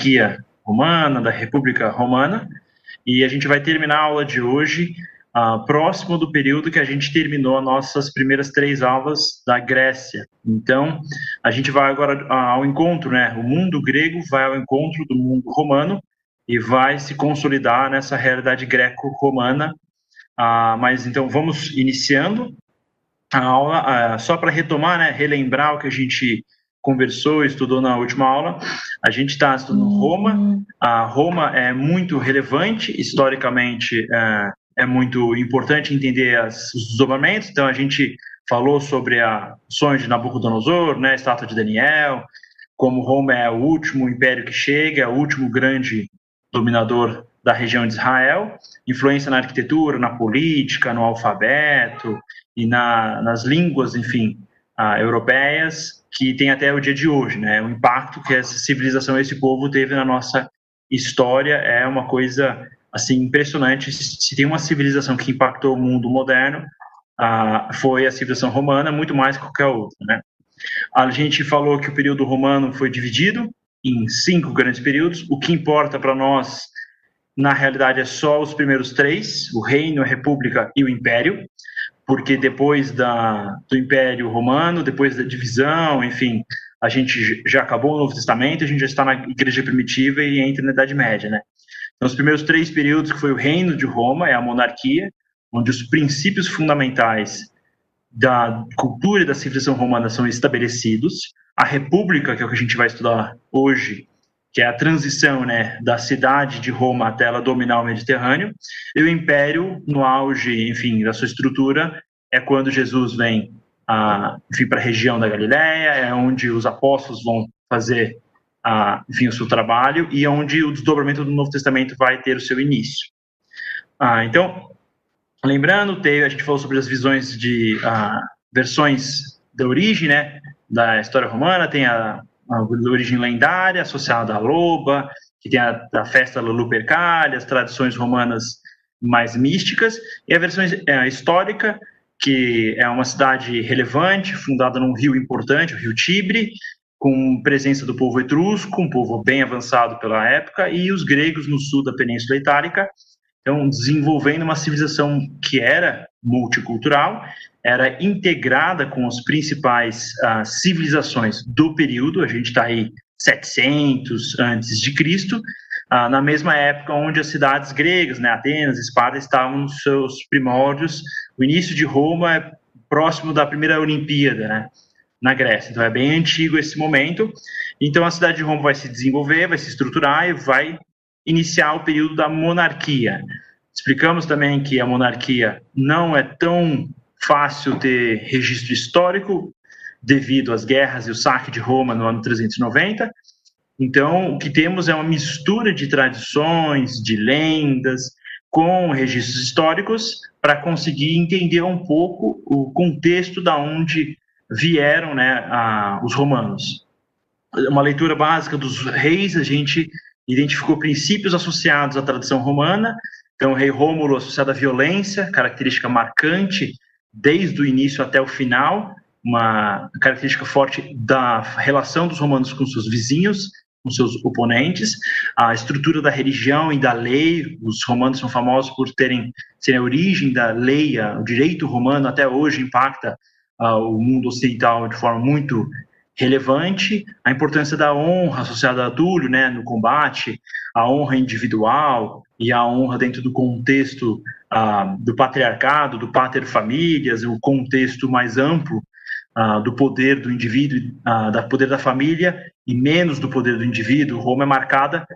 monarquia romana, da República Romana, e a gente vai terminar a aula de hoje uh, próximo do período que a gente terminou as nossas primeiras três aulas da Grécia. Então, a gente vai agora ao encontro, né? O mundo grego vai ao encontro do mundo romano e vai se consolidar nessa realidade greco-romana. Uh, mas então vamos iniciando a aula, uh, só para retomar, né? Relembrar o que a gente conversou, estudou na última aula. A gente está estudando Roma. A Roma é muito relevante historicamente. É, é muito importante entender as, os desdobramentos. Então, a gente falou sobre a sonho de Nabucodonosor, né, a estátua de Daniel, como Roma é o último império que chega, é o último grande dominador da região de Israel, influência na arquitetura, na política, no alfabeto e na, nas línguas, enfim, uh, europeias, que tem até o dia de hoje, né? O impacto que essa civilização, esse povo teve na nossa história é uma coisa assim impressionante. Se tem uma civilização que impactou o mundo moderno, uh, foi a civilização romana, muito mais que qualquer outra, né? A gente falou que o período romano foi dividido em cinco grandes períodos. O que importa para nós, na realidade, é só os primeiros três: o reino, a república e o império, porque depois da, do Império Romano, depois da divisão, enfim, a gente já acabou o Novo Testamento, a gente já está na Igreja Primitiva e entra na Idade Média, né? Então, os primeiros três períodos, que foi o reino de Roma, é a monarquia, onde os princípios fundamentais da cultura e da civilização romana são estabelecidos. A república, que é o que a gente vai estudar hoje, que é a transição né, da cidade de Roma até ela dominar o Mediterrâneo. E o império, no auge, enfim, da sua estrutura, é quando Jesus vem enfim, para a região da Galiléia, é onde os apóstolos vão fazer ah, enfim, o seu trabalho e é onde o desdobramento do Novo Testamento vai ter o seu início. Ah, então, lembrando, teve, a gente falou sobre as visões de ah, versões da origem, né, da história romana, tem a, a origem lendária associada à loba, que tem a, a festa Lupercalia, as tradições romanas mais místicas, e a versão é, histórica, que é uma cidade relevante, fundada num rio importante, o rio Tibre, com presença do povo etrusco, um povo bem avançado pela época, e os gregos no sul da Península Itálica, então desenvolvendo uma civilização que era multicultural, era integrada com as principais uh, civilizações do período, a gente está aí 700 antes de Cristo, uh, na mesma época onde as cidades gregas, né, Atenas, Esparta, estavam nos seus primórdios. O início de Roma é próximo da primeira Olimpíada, né? na Grécia. Então é bem antigo esse momento. Então a cidade de Roma vai se desenvolver, vai se estruturar e vai iniciar o período da monarquia. Explicamos também que a monarquia não é tão fácil ter registro histórico devido às guerras e o saque de Roma no ano 390. Então, o que temos é uma mistura de tradições, de lendas, com registros históricos para conseguir entender um pouco o contexto da onde vieram né, a, os romanos. Uma leitura básica dos reis, a gente identificou princípios associados à tradição romana. Então, o rei Rômulo associado à violência, característica marcante desde o início até o final, uma característica forte da relação dos romanos com seus vizinhos, com seus oponentes, a estrutura da religião e da lei. Os romanos são famosos por terem serem a origem da lei, o direito romano até hoje impacta o mundo ocidental de forma muito relevante, a importância da honra associada a Túlio, né, no combate, a honra individual e a honra dentro do contexto uh, do patriarcado, do pater famílias, o contexto mais amplo uh, do poder do indivíduo, do poder da família e menos do poder do indivíduo. Roma é marcada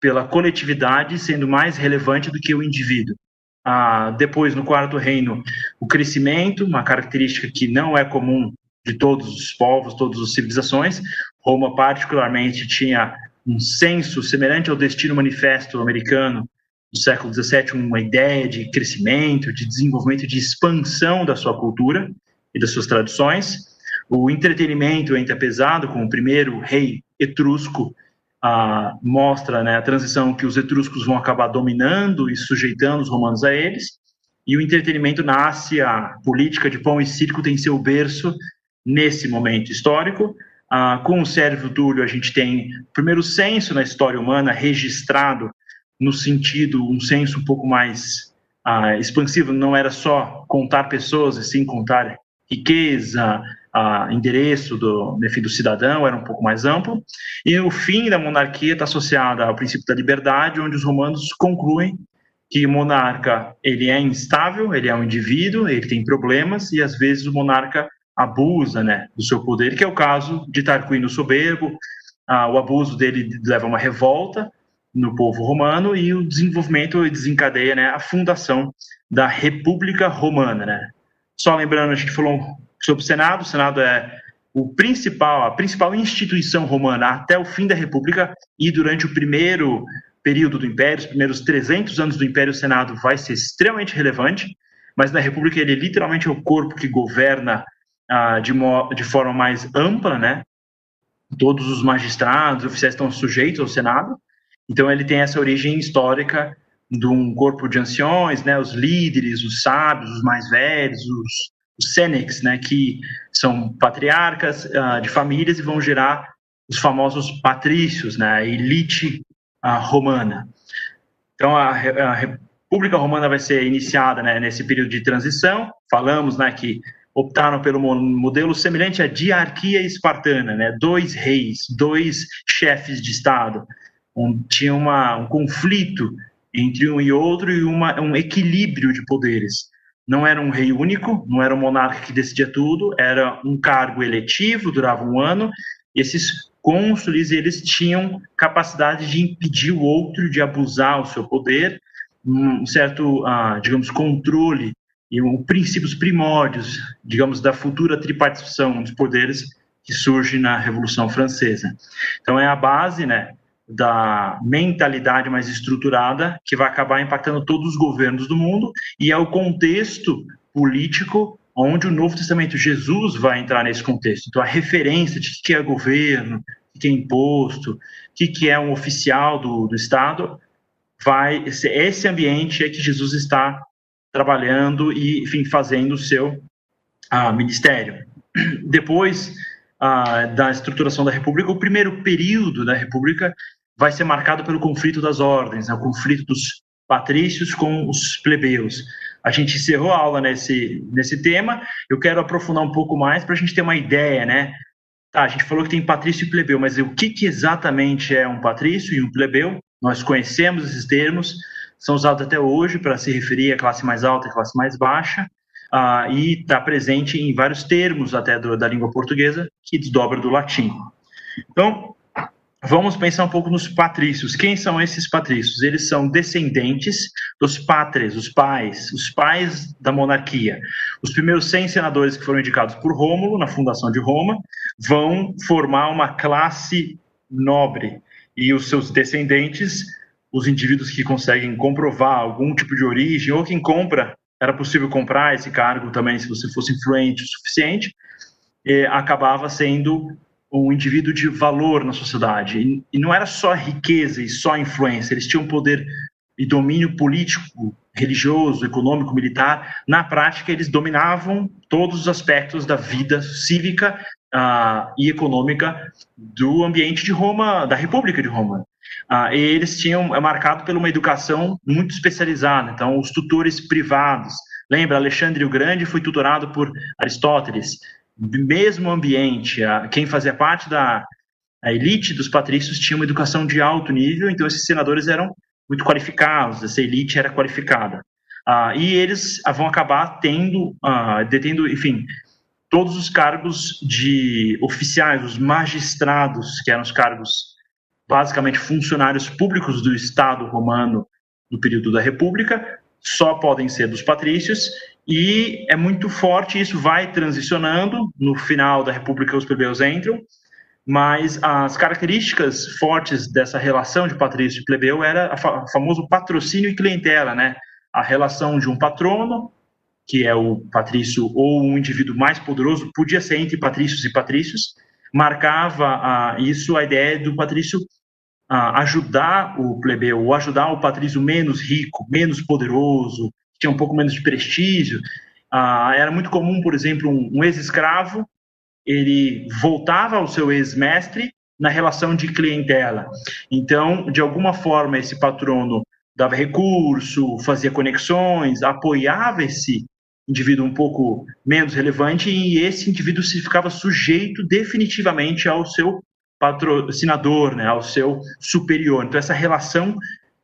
pela coletividade sendo mais relevante do que o indivíduo. Ah, depois, no quarto reino, o crescimento, uma característica que não é comum de todos os povos, todas as civilizações. Roma, particularmente, tinha um senso semelhante ao destino manifesto americano do século XVII, uma ideia de crescimento, de desenvolvimento, de expansão da sua cultura e das suas tradições. O entretenimento entra pesado, com o primeiro rei etrusco, a, mostra né, a transição que os etruscos vão acabar dominando e sujeitando os romanos a eles, e o entretenimento nasce, a política de pão e circo tem seu berço nesse momento histórico. ah, com o Sérvio Túlio, a gente tem o primeiro censo na história humana registrado no sentido, um censo um pouco mais ah, expansivo, não era só contar pessoas, e sim contar riqueza, ah, endereço do, enfim, do cidadão, era um pouco mais amplo. E o fim da monarquia está associado ao princípio da liberdade, onde os romanos concluem que o monarca ele é instável, ele é um indivíduo, ele tem problemas e às vezes o monarca abusa né, do seu poder, que é o caso de Tarquínio Soberbo. Ah, o abuso dele leva a uma revolta no povo romano e o desenvolvimento desencadeia né, a fundação da República Romana. Né? Só lembrando, a gente falou sobre o Senado, o Senado é o principal, a principal instituição romana até o fim da República e durante o primeiro período do Império, os primeiros 300 anos do Império, o Senado vai ser extremamente relevante, mas na República ele literalmente é o corpo que governa ah, de, de forma mais ampla, né? Todos os magistrados, oficiais estão sujeitos ao Senado, então ele tem essa origem histórica de um corpo de anciões, né? Os líderes, os sábios, os mais velhos, os, os senex, né? Que são patriarcas ah, de famílias e vão gerar os famosos patrícios, né? A elite ah, romana. Então a, a República Romana vai ser iniciada né, nesse período de transição. Falamos né, que optaram pelo modelo semelhante à diarquia espartana, né? Dois reis, dois chefes de estado, um, tinha uma, um conflito entre um e outro e uma, um equilíbrio de poderes. Não era um rei único, não era um monarca que decidia tudo, era um cargo eletivo, durava um ano. Esses cônsules eles tinham capacidade de impedir o outro de abusar o seu poder, um certo, uh, digamos, controle e um, princípios primórdios, digamos, da futura tripartição dos poderes que surge na Revolução Francesa. Então é a base, né, da mentalidade mais estruturada que vai acabar impactando todos os governos do mundo e é o contexto político onde o Novo Testamento Jesus vai entrar nesse contexto. Então a referência de que é governo, que é imposto, o que é um oficial do, do Estado, vai esse ambiente é que Jesus está trabalhando e, enfim, fazendo o seu ah, ministério. Depois ah, da estruturação da República, o primeiro período da República vai ser marcado pelo conflito das ordens, né, o conflito dos patrícios com os plebeus. A gente encerrou a aula nesse, nesse tema, eu quero aprofundar um pouco mais para a gente ter uma ideia, né? Tá, a gente falou que tem patrício e plebeu, mas o que, que exatamente é um patrício e um plebeu? Nós conhecemos esses termos, são usados até hoje para se referir à classe mais alta e classe mais baixa, uh, e está presente em vários termos até do, da língua portuguesa que desdobra do latim. Então, vamos pensar um pouco nos patrícios. Quem são esses patrícios? Eles são descendentes dos pátres, os pais, os pais da monarquia. Os primeiros 100 senadores que foram indicados por Rômulo na fundação de Roma vão formar uma classe nobre e os seus descendentes os indivíduos que conseguem comprovar algum tipo de origem, ou quem compra, era possível comprar esse cargo também se você fosse influente o suficiente, acabava sendo um indivíduo de valor na sociedade. E, não era só riqueza e só influência, eles tinham poder e domínio político, religioso, econômico, militar. Na prática, eles dominavam todos os aspectos da vida cívica uh, e econômica do ambiente de Roma, da República de Roma. Ah, e eles tinham é marcado por uma educação muito especializada. Então, os tutores privados. Lembra, Alexandre o Grande foi tutorado por Aristóteles. Mesmo ambiente, quem fazia parte da elite dos patrícios tinha uma educação de alto nível, então esses senadores eram muito qualificados, essa elite era qualificada. Ah, e eles vão acabar tendo, ah, detendo, enfim, todos os cargos de oficiais, os magistrados, que eram os cargos basicamente funcionários públicos do Estado romano no período da República, só podem ser dos patrícios, e é muito forte, isso vai transicionando, no final da República os plebeus entram, mas as características fortes dessa relação de patrício e plebeu era o famoso patrocínio e clientela, né? A relação de um patrono, que é o patrício ou um indivíduo mais poderoso, podia ser entre patrícios e patrícios, marcava isso a ideia do patrício ajudar o plebeu, ou ajudar o patrício menos rico, menos poderoso, que tinha um pouco menos de prestígio. era muito comum, por exemplo, um, um ex-escravo ele voltava ao seu ex-mestre na relação de clientela. Então, de alguma forma, esse patrono dava recurso, fazia conexões, apoiava esse indivíduo um pouco menos relevante e esse indivíduo se ficava sujeito definitivamente ao seu patrocinador, né, ao seu superior. Então, essa relação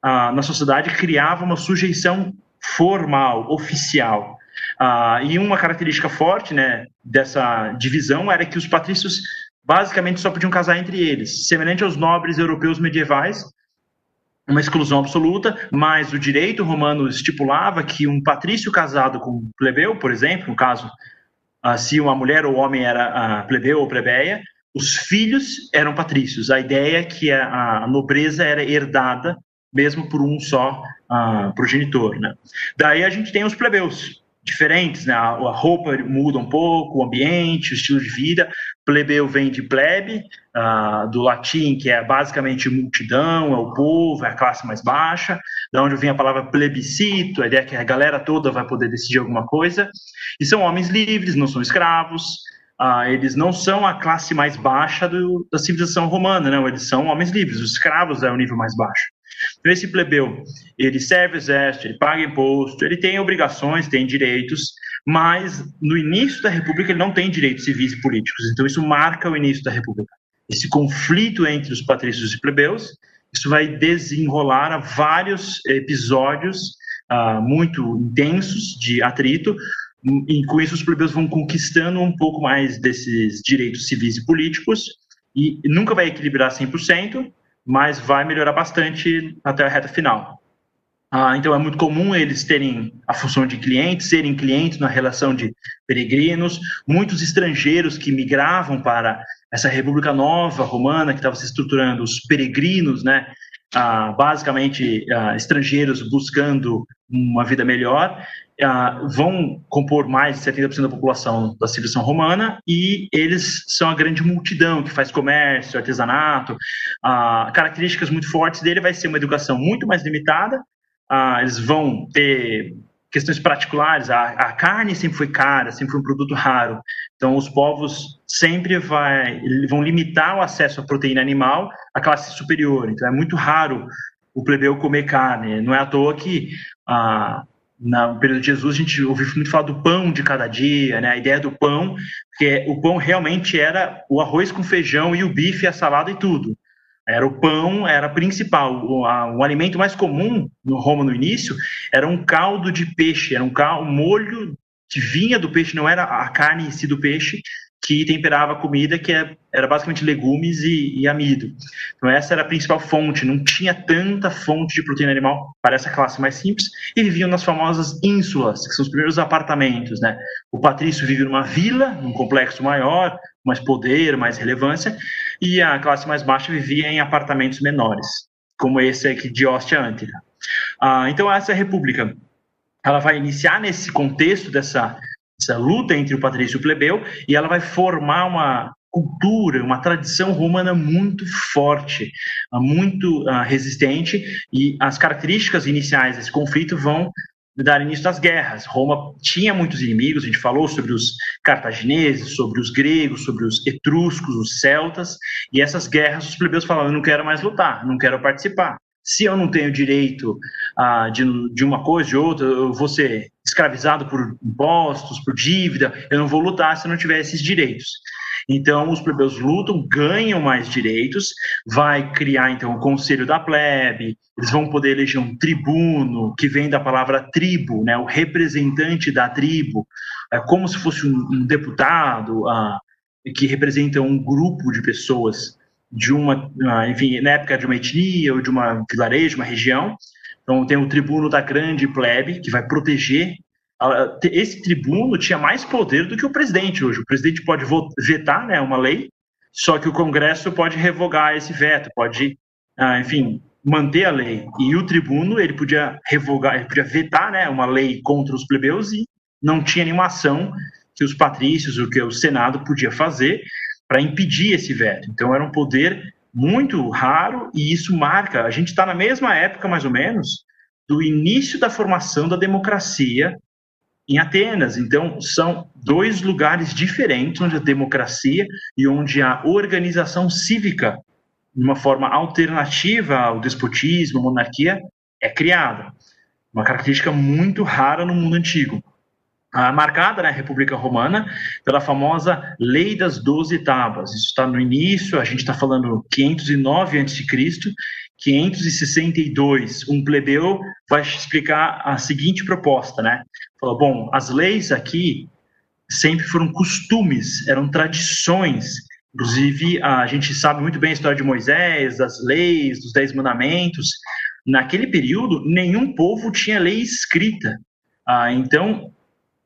ah, na sociedade criava uma sujeição formal, oficial. Ah, e uma característica forte né, dessa divisão era que os patrícios basicamente só podiam casar entre eles, semelhante aos nobres europeus medievais, uma exclusão absoluta, mas o direito romano estipulava que um patrício casado com um plebeu, por exemplo, no caso, ah, se uma mulher ou homem era plebeu ou plebeia, os filhos eram patrícios. A ideia é que a, nobreza era herdada mesmo por um só uh, progenitor. Né? Daí a gente tem os plebeus, diferentes, né? A, roupa muda um pouco, o ambiente, o estilo de vida. Plebeu vem de plebe, uh, do latim, que é basicamente multidão, é o povo, é a classe mais baixa. Da onde vem a palavra plebiscito, a ideia é que a galera toda vai poder decidir alguma coisa. E são homens livres, não são escravos. Uh, eles não são a classe mais baixa do, da civilização romana, não. Eles são homens livres. Os escravos é o nível mais baixo. Então, esse plebeu, ele serve o exército, ele paga imposto, ele tem obrigações, tem direitos, mas no início da República ele não tem direitos civis e políticos. Então, isso marca o início da República. Esse conflito entre os patrícios e plebeus, isso vai desenrolar vários episódios uh, muito intensos de atrito, e com isso os plebeus vão conquistando um pouco mais desses direitos civis e políticos, e nunca vai equilibrar 100%, mas vai melhorar bastante até a reta final. Ah, então é muito comum eles terem a função de clientes, serem clientes na relação de peregrinos, muitos estrangeiros que migravam para essa República Nova Romana que estava se estruturando, os peregrinos, né, ah, basicamente ah, estrangeiros buscando uma vida melhor, uh, vão compor mais de 70% da população da civilização romana e eles são a grande multidão que faz comércio, artesanato. Uh, características muito fortes dele vai ser uma educação muito mais limitada. Uh, eles vão ter questões particulares. A, a, carne sempre foi cara, sempre foi um produto raro. Então, os povos sempre vai, vão limitar o acesso à proteína animal à classe superior. Então, é muito raro o plebeu comer carne. Não é à toa que ah, no período de Jesus, a gente ouviu muito falar do pão de cada dia, né? A ideia do pão, que o pão realmente era o arroz com feijão e o bife, a salada e tudo. Era o pão, era principal. O, a, o alimento mais comum no Roma no início era um caldo de peixe, era um, caldo, um molho que vinha do peixe, não era a carne em si do peixe, que temperava a comida, que é, era basicamente legumes e, e, amido. Então essa era a principal fonte, não tinha tanta fonte de proteína animal para essa classe mais simples, e viviam nas famosas ínsulas, que são os primeiros apartamentos. Né? O patrício vive numa vila, num complexo maior, mais poder, mais relevância, e a classe mais baixa vivia em apartamentos menores, como esse aqui de Ostia Antira. Ah, então essa é república, ela vai iniciar nesse contexto dessa essa luta entre o patrício e o plebeu, e ela vai formar uma cultura, uma tradição romana muito forte, muito uh, resistente, e as características iniciais desse conflito vão dar início às guerras. Roma tinha muitos inimigos, a gente falou sobre os cartagineses, sobre os gregos, sobre os etruscos, os celtas, e essas guerras os plebeus falavam, eu não quero mais lutar, não quero participar. Se eu não tenho direito uh, de, de uma coisa, de outra, eu vou ser escravizado por impostos, por dívida, eu não vou lutar se eu não tiver esses direitos. Então, os plebeus lutam, ganham mais direitos, vai criar, então, o conselho da plebe, eles vão poder eleger um tribuno, que vem da palavra tribo, né, o representante da tribo, é como se fosse um, um deputado uh, que representa um grupo de pessoas de uma, uh, enfim, na época de uma etnia ou de uma vilarejo, uma região, então, tem o tribuno da grande plebe, que vai proteger. Esse tribuno tinha mais poder do que o presidente hoje. O presidente pode vetar né, uma lei, só que o Congresso pode revogar esse veto, pode, ah, enfim, manter a lei. E o tribuno, ele podia revogar, ele podia vetar né, uma lei contra os plebeus e não tinha nenhuma ação que os patrícios, o que o Senado podia fazer para impedir esse veto. Então, era um poder muito raro e isso marca. A gente está na mesma época, mais ou menos, do início da formação da democracia em Atenas. Então, são dois lugares diferentes onde a democracia e onde a organização cívica, de uma forma alternativa ao despotismo, à monarquia, é criada. Uma característica muito rara no mundo antigo. Ah, marcada na né, República Romana pela famosa Lei das Doze Tábuas. Isso está no início, a gente está falando 509 a.C., 562, um plebeu vai explicar a seguinte proposta, né? Falou, bom, as leis aqui sempre foram costumes, eram tradições. Inclusive, a gente sabe muito bem a história de Moisés, das leis, dos Dez Mandamentos. Naquele período, nenhum povo tinha lei escrita. Ah, então,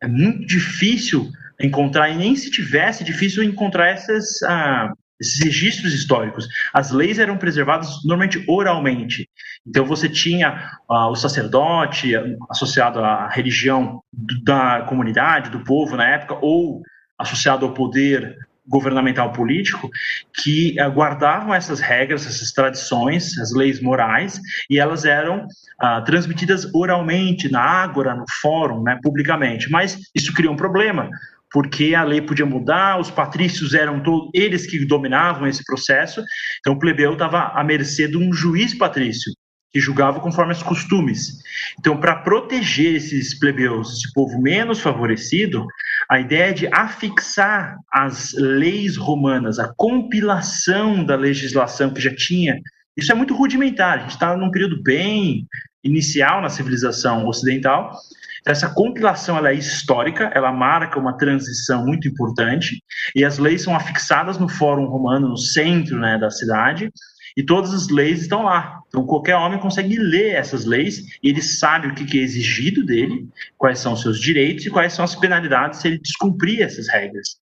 é muito difícil encontrar, e nem se tivesse, é difícil encontrar essas, ah, esses registros históricos. As leis eram preservadas normalmente oralmente. Então você tinha uh, o sacerdote associado à religião da comunidade, do povo na época, ou associado ao poder governamental político, que uh, guardavam essas regras, essas tradições, as leis morais, e elas eram uh, transmitidas oralmente, na ágora, no fórum, né, publicamente. Mas isso cria um problema, porque a lei podia mudar, os patrícios eram todos eles que dominavam esse processo, então o plebeu estava à mercê de um juiz patrício, que julgava conforme os costumes. Então, para proteger esses plebeus, esse povo menos favorecido, a ideia de afixar as leis romanas, a compilação da legislação que já tinha, isso é muito rudimentar, a gente está num período bem inicial na civilização ocidental, essa compilação ela é histórica, ela marca uma transição muito importante, e as leis são afixadas no Fórum Romano, no centro né, da cidade, e todas as leis estão lá. Então, qualquer homem consegue ler essas leis e ele sabe o que é exigido dele, quais são os seus direitos e quais são as penalidades se ele descumprir essas regras.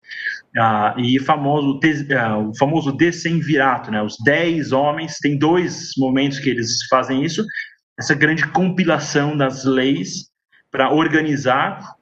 Ah, e famoso, ah, o famoso decemvirato, né? os dez homens, tem dois momentos que eles fazem isso, essa grande compilação das leis para organizar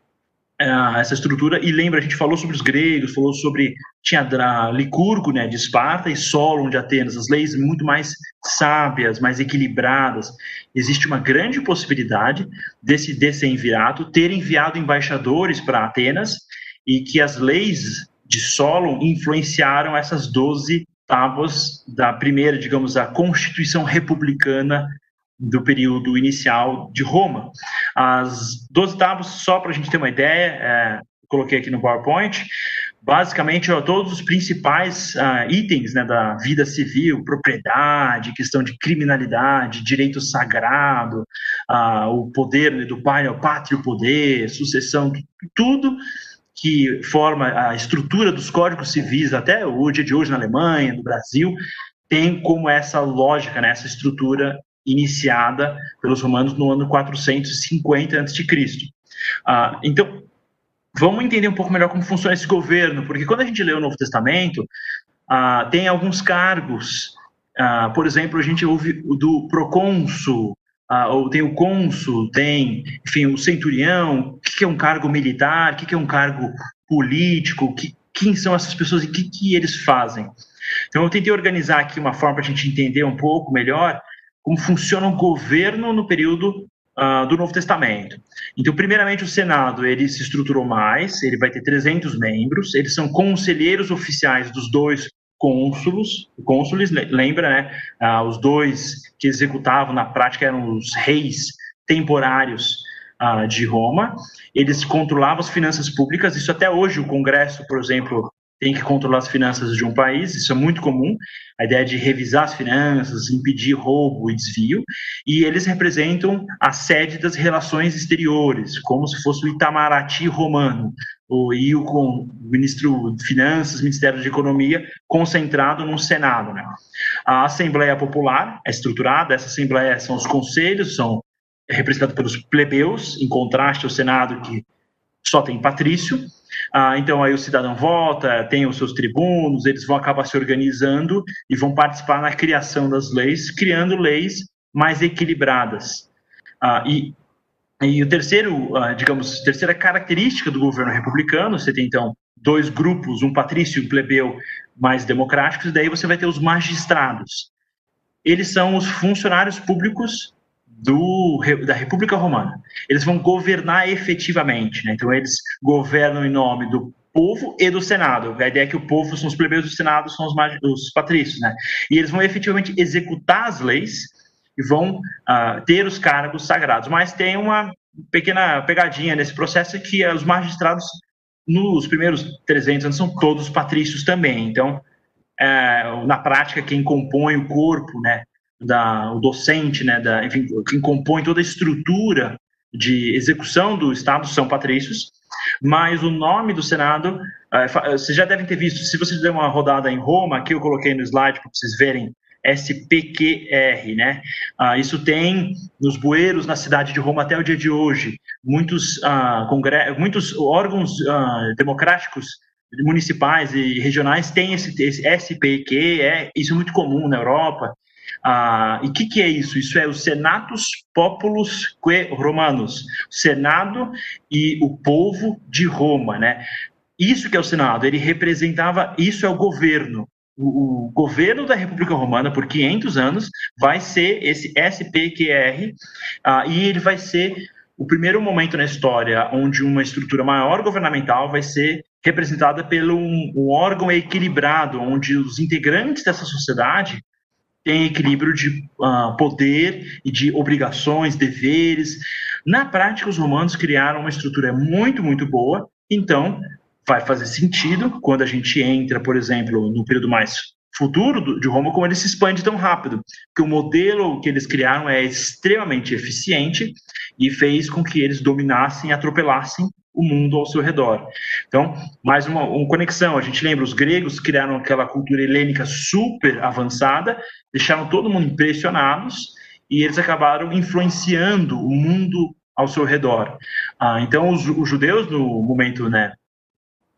uh, essa estrutura. E lembra, a gente falou sobre os gregos, falou sobre. Tinha Licurgo, né, de Esparta, e Solon de Atenas, as leis muito mais sábias, mais equilibradas. Existe uma grande possibilidade desse decemvirato ter enviado embaixadores para Atenas e que as leis de Solon influenciaram essas 12 tábuas da primeira, digamos, a Constituição Republicana do período inicial de Roma. As 12 tábuas, só para a gente ter uma ideia, é, coloquei aqui no PowerPoint, basicamente ó, todos os principais uh, itens né, da vida civil, propriedade, questão de criminalidade, direito sagrado, uh, o poder né, do pai ao pátrio poder, sucessão, tudo que forma a estrutura dos códigos civis até o dia de hoje na Alemanha, no Brasil, tem como essa lógica, né, essa estrutura iniciada pelos romanos no ano 450 a.C. Ah, então, vamos entender um pouco melhor como funciona esse governo, porque quando a gente lê o Novo Testamento, ah, tem alguns cargos, ah, por exemplo, a gente ouve do procônsul, ah, ou tem o cônsul, tem, enfim, o centurião, o que é um cargo militar, o que é um cargo político, que, quem são essas pessoas e o que, que eles fazem. Então, eu tentei organizar aqui uma forma para a gente entender um pouco melhor como funciona o governo no período uh, do Novo Testamento. Então, primeiramente, o Senado ele se estruturou mais, ele vai ter 300 membros, eles são conselheiros oficiais dos dois cônsulos, cônsules, lembra, né? Uh, os dois que executavam na prática eram os reis temporários uh, de Roma. Eles controlavam as finanças públicas. Isso até hoje o Congresso, por exemplo, tem que controlar as finanças de um país, isso é muito comum, a ideia de revisar as finanças, impedir roubo e desvio, e eles representam a sede das relações exteriores, como se fosse o Itamaraty romano, o, e o, com, o ministro de Finanças, Ministério de Economia, concentrado no Senado. Né? A Assembleia Popular é estruturada, essa Assembleia são os conselhos, são representados pelos plebeus, em contraste ao Senado, que só tem patrício, ah, então aí o cidadão vota, tem os seus tribunos, eles vão acabar se organizando e vão participar na criação das leis, criando leis mais equilibradas. Ah, e, e o terceiro, ah, digamos, terceira característica do governo republicano, você tem então dois grupos, um patrício e um plebeu mais democráticos, e daí você vai ter os magistrados. Eles são os funcionários públicos do, da República Romana. Eles vão governar efetivamente, né? então eles governam em nome do povo e do Senado. A ideia é que o povo são os plebeus do Senado são os, os patrícios, né? E eles vão efetivamente executar as leis e vão uh, ter os cargos sagrados. Mas tem uma pequena pegadinha nesse processo é que os magistrados nos primeiros 300 anos são todos patrícios também. Então, é, na prática, quem compõe o corpo, né, da, o docente, né, da, enfim, quem compõe toda a estrutura de execução do Estado são patrícios, mas o nome do Senado, é, vocês já devem ter visto, se vocês der uma rodada em Roma, aqui eu coloquei no slide para vocês verem, SPQR, né? Ah, isso tem nos bueiros na cidade de Roma até o dia de hoje. Muitos, ah, muitos órgãos ah, democráticos municipais e regionais têm esse, esse SPQ, é isso é muito comum na Europa. Ah, e o que, que, é isso? Isso é o Senatus Populus que Romanos, Senado e o povo de Roma, né? Isso que é o Senado, ele representava, isso é o governo. O, governo da República Romana, por 500 anos, vai ser esse SPQR, ah, e ele vai ser o primeiro momento na história onde uma estrutura maior governamental vai ser representada pelo um, um órgão equilibrado, onde os integrantes dessa sociedade tem equilíbrio de uh, poder e de obrigações, deveres. Na prática, os romanos criaram uma estrutura muito, muito boa, então vai fazer sentido quando a gente entra, por exemplo, no período mais futuro de Roma, como ele se expande tão rápido, porque o modelo que eles criaram é extremamente eficiente e fez com que eles dominassem atropelassem o mundo ao seu redor. Então, mais uma, uma, conexão. A gente lembra, os gregos criaram aquela cultura helênica super avançada, deixaram todo mundo impressionados e eles acabaram influenciando o mundo ao seu redor. Ah, então, os, os, judeus, no momento né,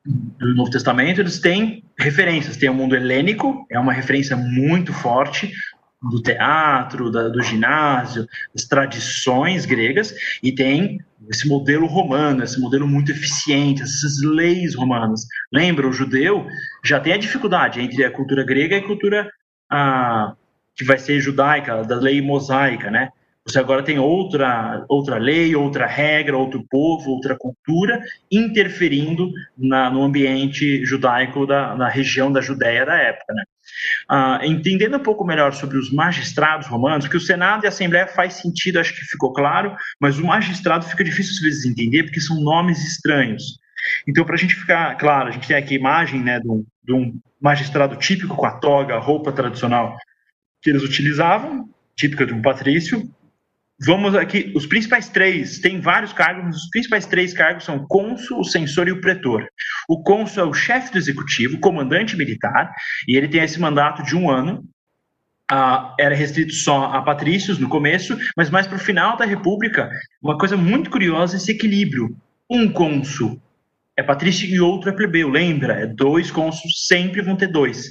do Novo Testamento, eles têm referências. Tem o mundo helênico, é uma referência muito forte, do teatro, da, do ginásio, das tradições gregas, e tem esse modelo romano, esse modelo muito eficiente, essas leis romanas. Lembra, o judeu já tem a dificuldade entre a cultura grega e a cultura que vai ser judaica, da lei mosaica, né? Você agora tem outra, outra lei, outra regra, outro povo, outra cultura interferindo na, no ambiente judaico da, na região da Judéia da época. Né? Ah, entendendo um pouco melhor sobre os magistrados romanos, que o Senado e a Assembleia faz sentido, acho que ficou claro, mas o magistrado fica difícil às vezes entender porque são nomes estranhos. Então, para a gente ficar claro, a gente tem aqui a imagem né, de, um, de um magistrado típico com a toga, a roupa tradicional que eles utilizavam, típica de um patrício, Vamos aqui, os principais três, tem vários cargos, os principais três cargos são cônsul, o censor e o pretor. O cônsul é o chefe do executivo, comandante militar, e ele tem esse mandato de um ano. Ah, era restrito só a patrícios no começo, mas mais para o final da República, uma coisa muito curiosa esse equilíbrio. Um cônsul é patrício e outro é plebeu, lembra? É dois cônsuls, sempre vão ter dois.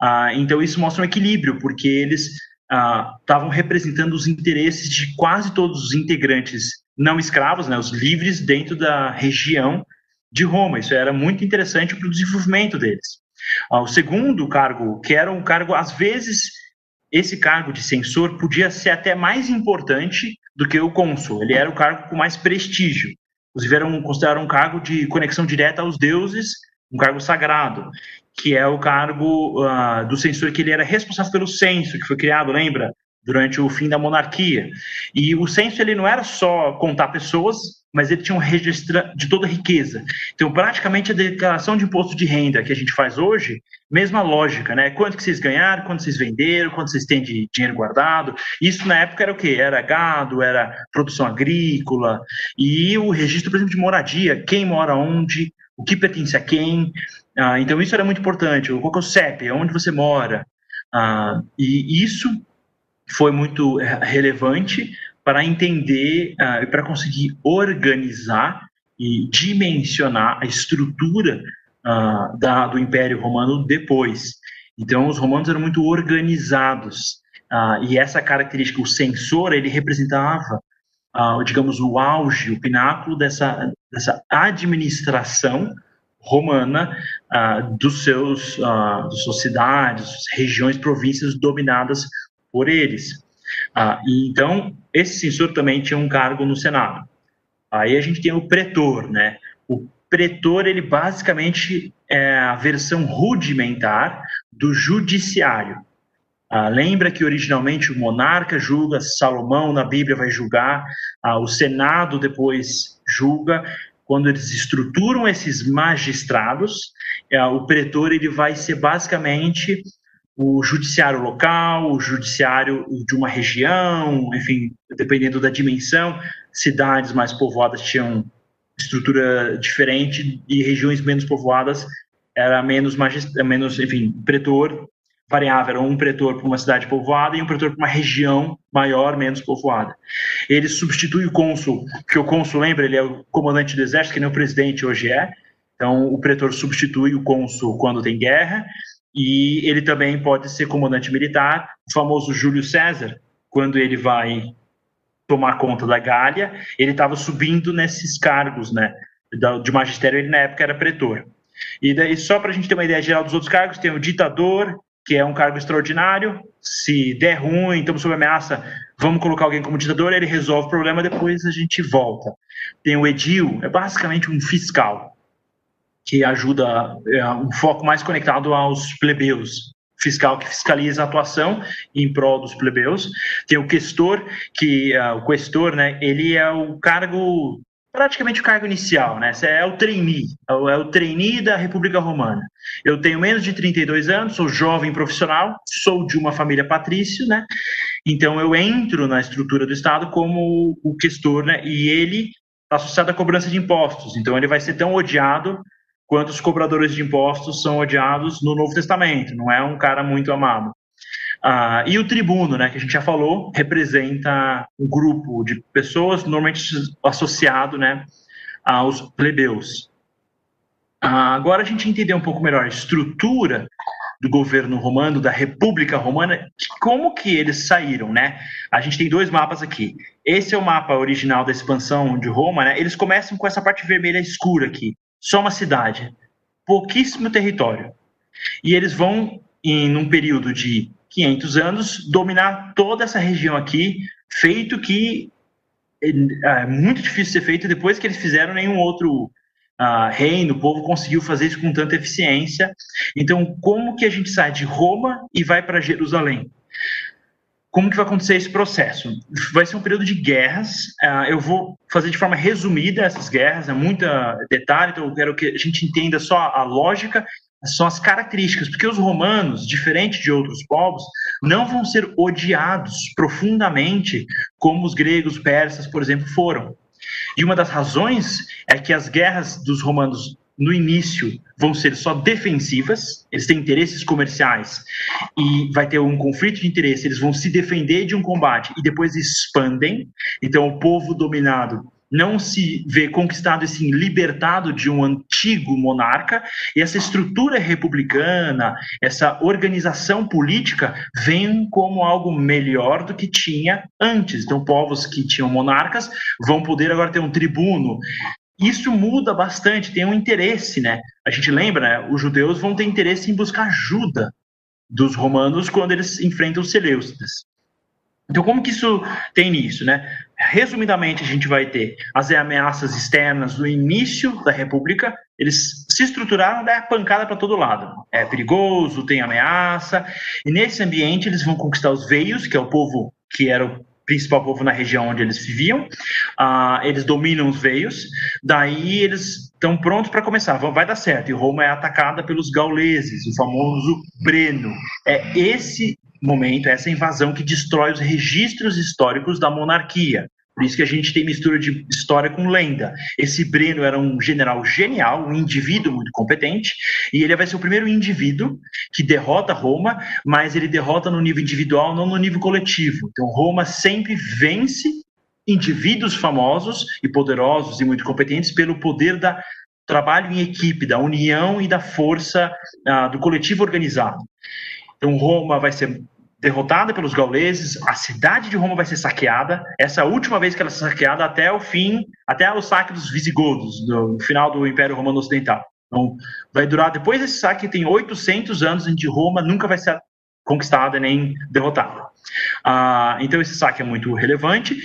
Ah, então isso mostra um equilíbrio, porque eles estavam ah, representando os interesses de quase todos os integrantes não escravos, né, os livres dentro da região de Roma. Isso era muito interessante para o desenvolvimento deles. Ah, o segundo cargo, que era um cargo, às vezes, esse cargo de censor podia ser até mais importante do que o cônsul. Ele era o cargo com mais prestígio. Inclusive, era um, considerado um cargo de conexão direta aos deuses, um cargo sagrado que é o cargo uh, do censor, que ele era responsável pelo censo, que foi criado, lembra? Durante o fim da monarquia. E o censo ele não era só contar pessoas, mas ele tinha um registro de toda a riqueza. Então, praticamente a declaração de imposto de renda que a gente faz hoje, mesma lógica, né? Quanto que vocês ganharam, quanto vocês venderam, quanto vocês têm de dinheiro guardado. Isso na época era o quê? Era gado, era produção agrícola, e o registro, por exemplo, de moradia, quem mora onde, o que pertence a quem. Ah, então, isso era muito importante. Qual é o CEP? Onde você mora? Ah, e isso foi muito eh, relevante para entender ah, e para conseguir organizar e dimensionar a estrutura ah, da, do Império Romano depois. Então, os romanos eram muito organizados. Ah, e essa característica, o censor, ele representava, ah, digamos, o auge, o pináculo dessa, dessa administração romana uh, dos seus uh, das suas cidades, regiões, províncias dominadas por eles. Ah, então, esse censor também tinha um cargo no Senado. Aí a gente tem o pretor, né? O pretor, ele basicamente é a versão rudimentar do judiciário. Ah, lembra que originalmente o monarca julga, Salomão na Bíblia vai julgar, ah, o Senado depois julga. Quando eles estruturam esses magistrados, é, o pretor ele vai ser basicamente o judiciário local, o judiciário de uma região, enfim, dependendo da dimensão, cidades mais povoadas tinham estrutura diferente e regiões menos povoadas era menos menos, enfim, pretor variável, um pretor para uma cidade povoada e um pretor para uma região maior, menos povoada. Ele substitui o cônsul, que o cônsul, lembra, ele é o comandante do exército, que nem o presidente hoje é, então o pretor substitui o cônsul quando tem guerra, e ele também pode ser comandante militar, o famoso Júlio César, quando ele vai tomar conta da Gália, ele estava subindo nesses cargos, né? De magistério, ele na época era pretor. E daí, só para a gente ter uma ideia geral dos outros cargos, tem o ditador, que é um cargo extraordinário. Se der ruim, estamos sob ameaça, vamos colocar alguém como ditador, ele resolve o problema, depois a gente volta. Tem o edil, é basicamente um fiscal que ajuda é, um foco mais conectado aos plebeus, fiscal que fiscaliza a atuação em prol dos plebeus. Tem o questor, que uh, o questor, né, ele é o cargo praticamente o cargo inicial, né? É o trainee, é é o trainee da República Romana. Eu tenho menos de 32 anos, sou jovem profissional, sou de uma família patrício, né? Então eu entro na estrutura do Estado como o questor, né? E ele está associado à cobrança de impostos. Então ele vai ser tão odiado quanto os cobradores de impostos são odiados no Novo Testamento. Não é um cara muito amado. Ah, e o tribuno, né, que a gente já falou, representa um grupo de pessoas normalmente associado né, aos plebeus. Ah, agora a gente entender um pouco melhor a estrutura do governo romano, da República Romana, como que eles saíram, né? A gente tem dois mapas aqui. Esse é o mapa original da expansão de Roma, né? Eles começam com essa parte vermelha escura aqui só uma cidade, pouquíssimo território. E eles vão, em um período de 500 anos, dominar toda essa região aqui, feito que é, é muito difícil ser feito depois que eles fizeram nenhum outro uh, reino, o povo conseguiu fazer isso com tanta eficiência. Então, como que a gente sai de Roma e vai para Jerusalém? como que vai acontecer esse processo? Vai ser um período de guerras. Uh, eu vou fazer de forma resumida essas guerras, é muita detalhe, então eu quero que a gente entenda só a lógica, são as características, porque os romanos, diferente de outros povos, não vão ser odiados profundamente como os gregos, persas, por exemplo, foram. E uma das razões é que as guerras dos romanos no início vão ser só defensivas, eles têm interesses comerciais e vai ter um conflito de interesse, eles vão se defender de um combate e depois expandem. Então o povo dominado não se vê conquistado e sim libertado de um antigo monarca, e essa estrutura republicana, essa organização política vem como algo melhor do que tinha antes. Então, povos que tinham monarcas vão poder agora ter um tribuno, isso muda bastante, tem um interesse, né? A gente lembra, né? Os judeus vão ter interesse em buscar ajuda dos romanos quando eles enfrentam os Seleucidas. Então, como que isso tem nisso, né? Resumidamente, a gente vai ter as ameaças externas no início da República, eles se estruturaram, da pancada para todo lado. É perigoso, tem ameaça, e nesse ambiente eles vão conquistar os veios, que é o povo que era o principal povo na região onde eles viviam. Uh, eles dominam os veios, daí eles estão prontos para começar. Vai dar certo. E Roma é atacada pelos gauleses, o famoso Breno. É esse momento, essa invasão que destrói os registros históricos da monarquia. Por isso que a gente tem mistura de história com lenda. Esse Breno era um general genial, um indivíduo muito competente, e ele vai ser o primeiro indivíduo que derrota Roma, mas ele derrota no nível individual, não no nível coletivo. Então, Roma sempre vence indivíduos famosos e poderosos e muito competentes pelo poder da trabalho em equipe, da união e da força uh, do coletivo organizado. Então, Roma vai ser derrotada pelos gauleses, a cidade de Roma vai ser saqueada. Essa última vez que ela é saqueada até o fim, até o saque dos visigodos, no final do Império Romano Ocidental. Então, vai durar, depois desse saque, tem 800 anos em que Roma nunca vai ser conquistada nem derrotada. Ah, então esse saque é muito relevante.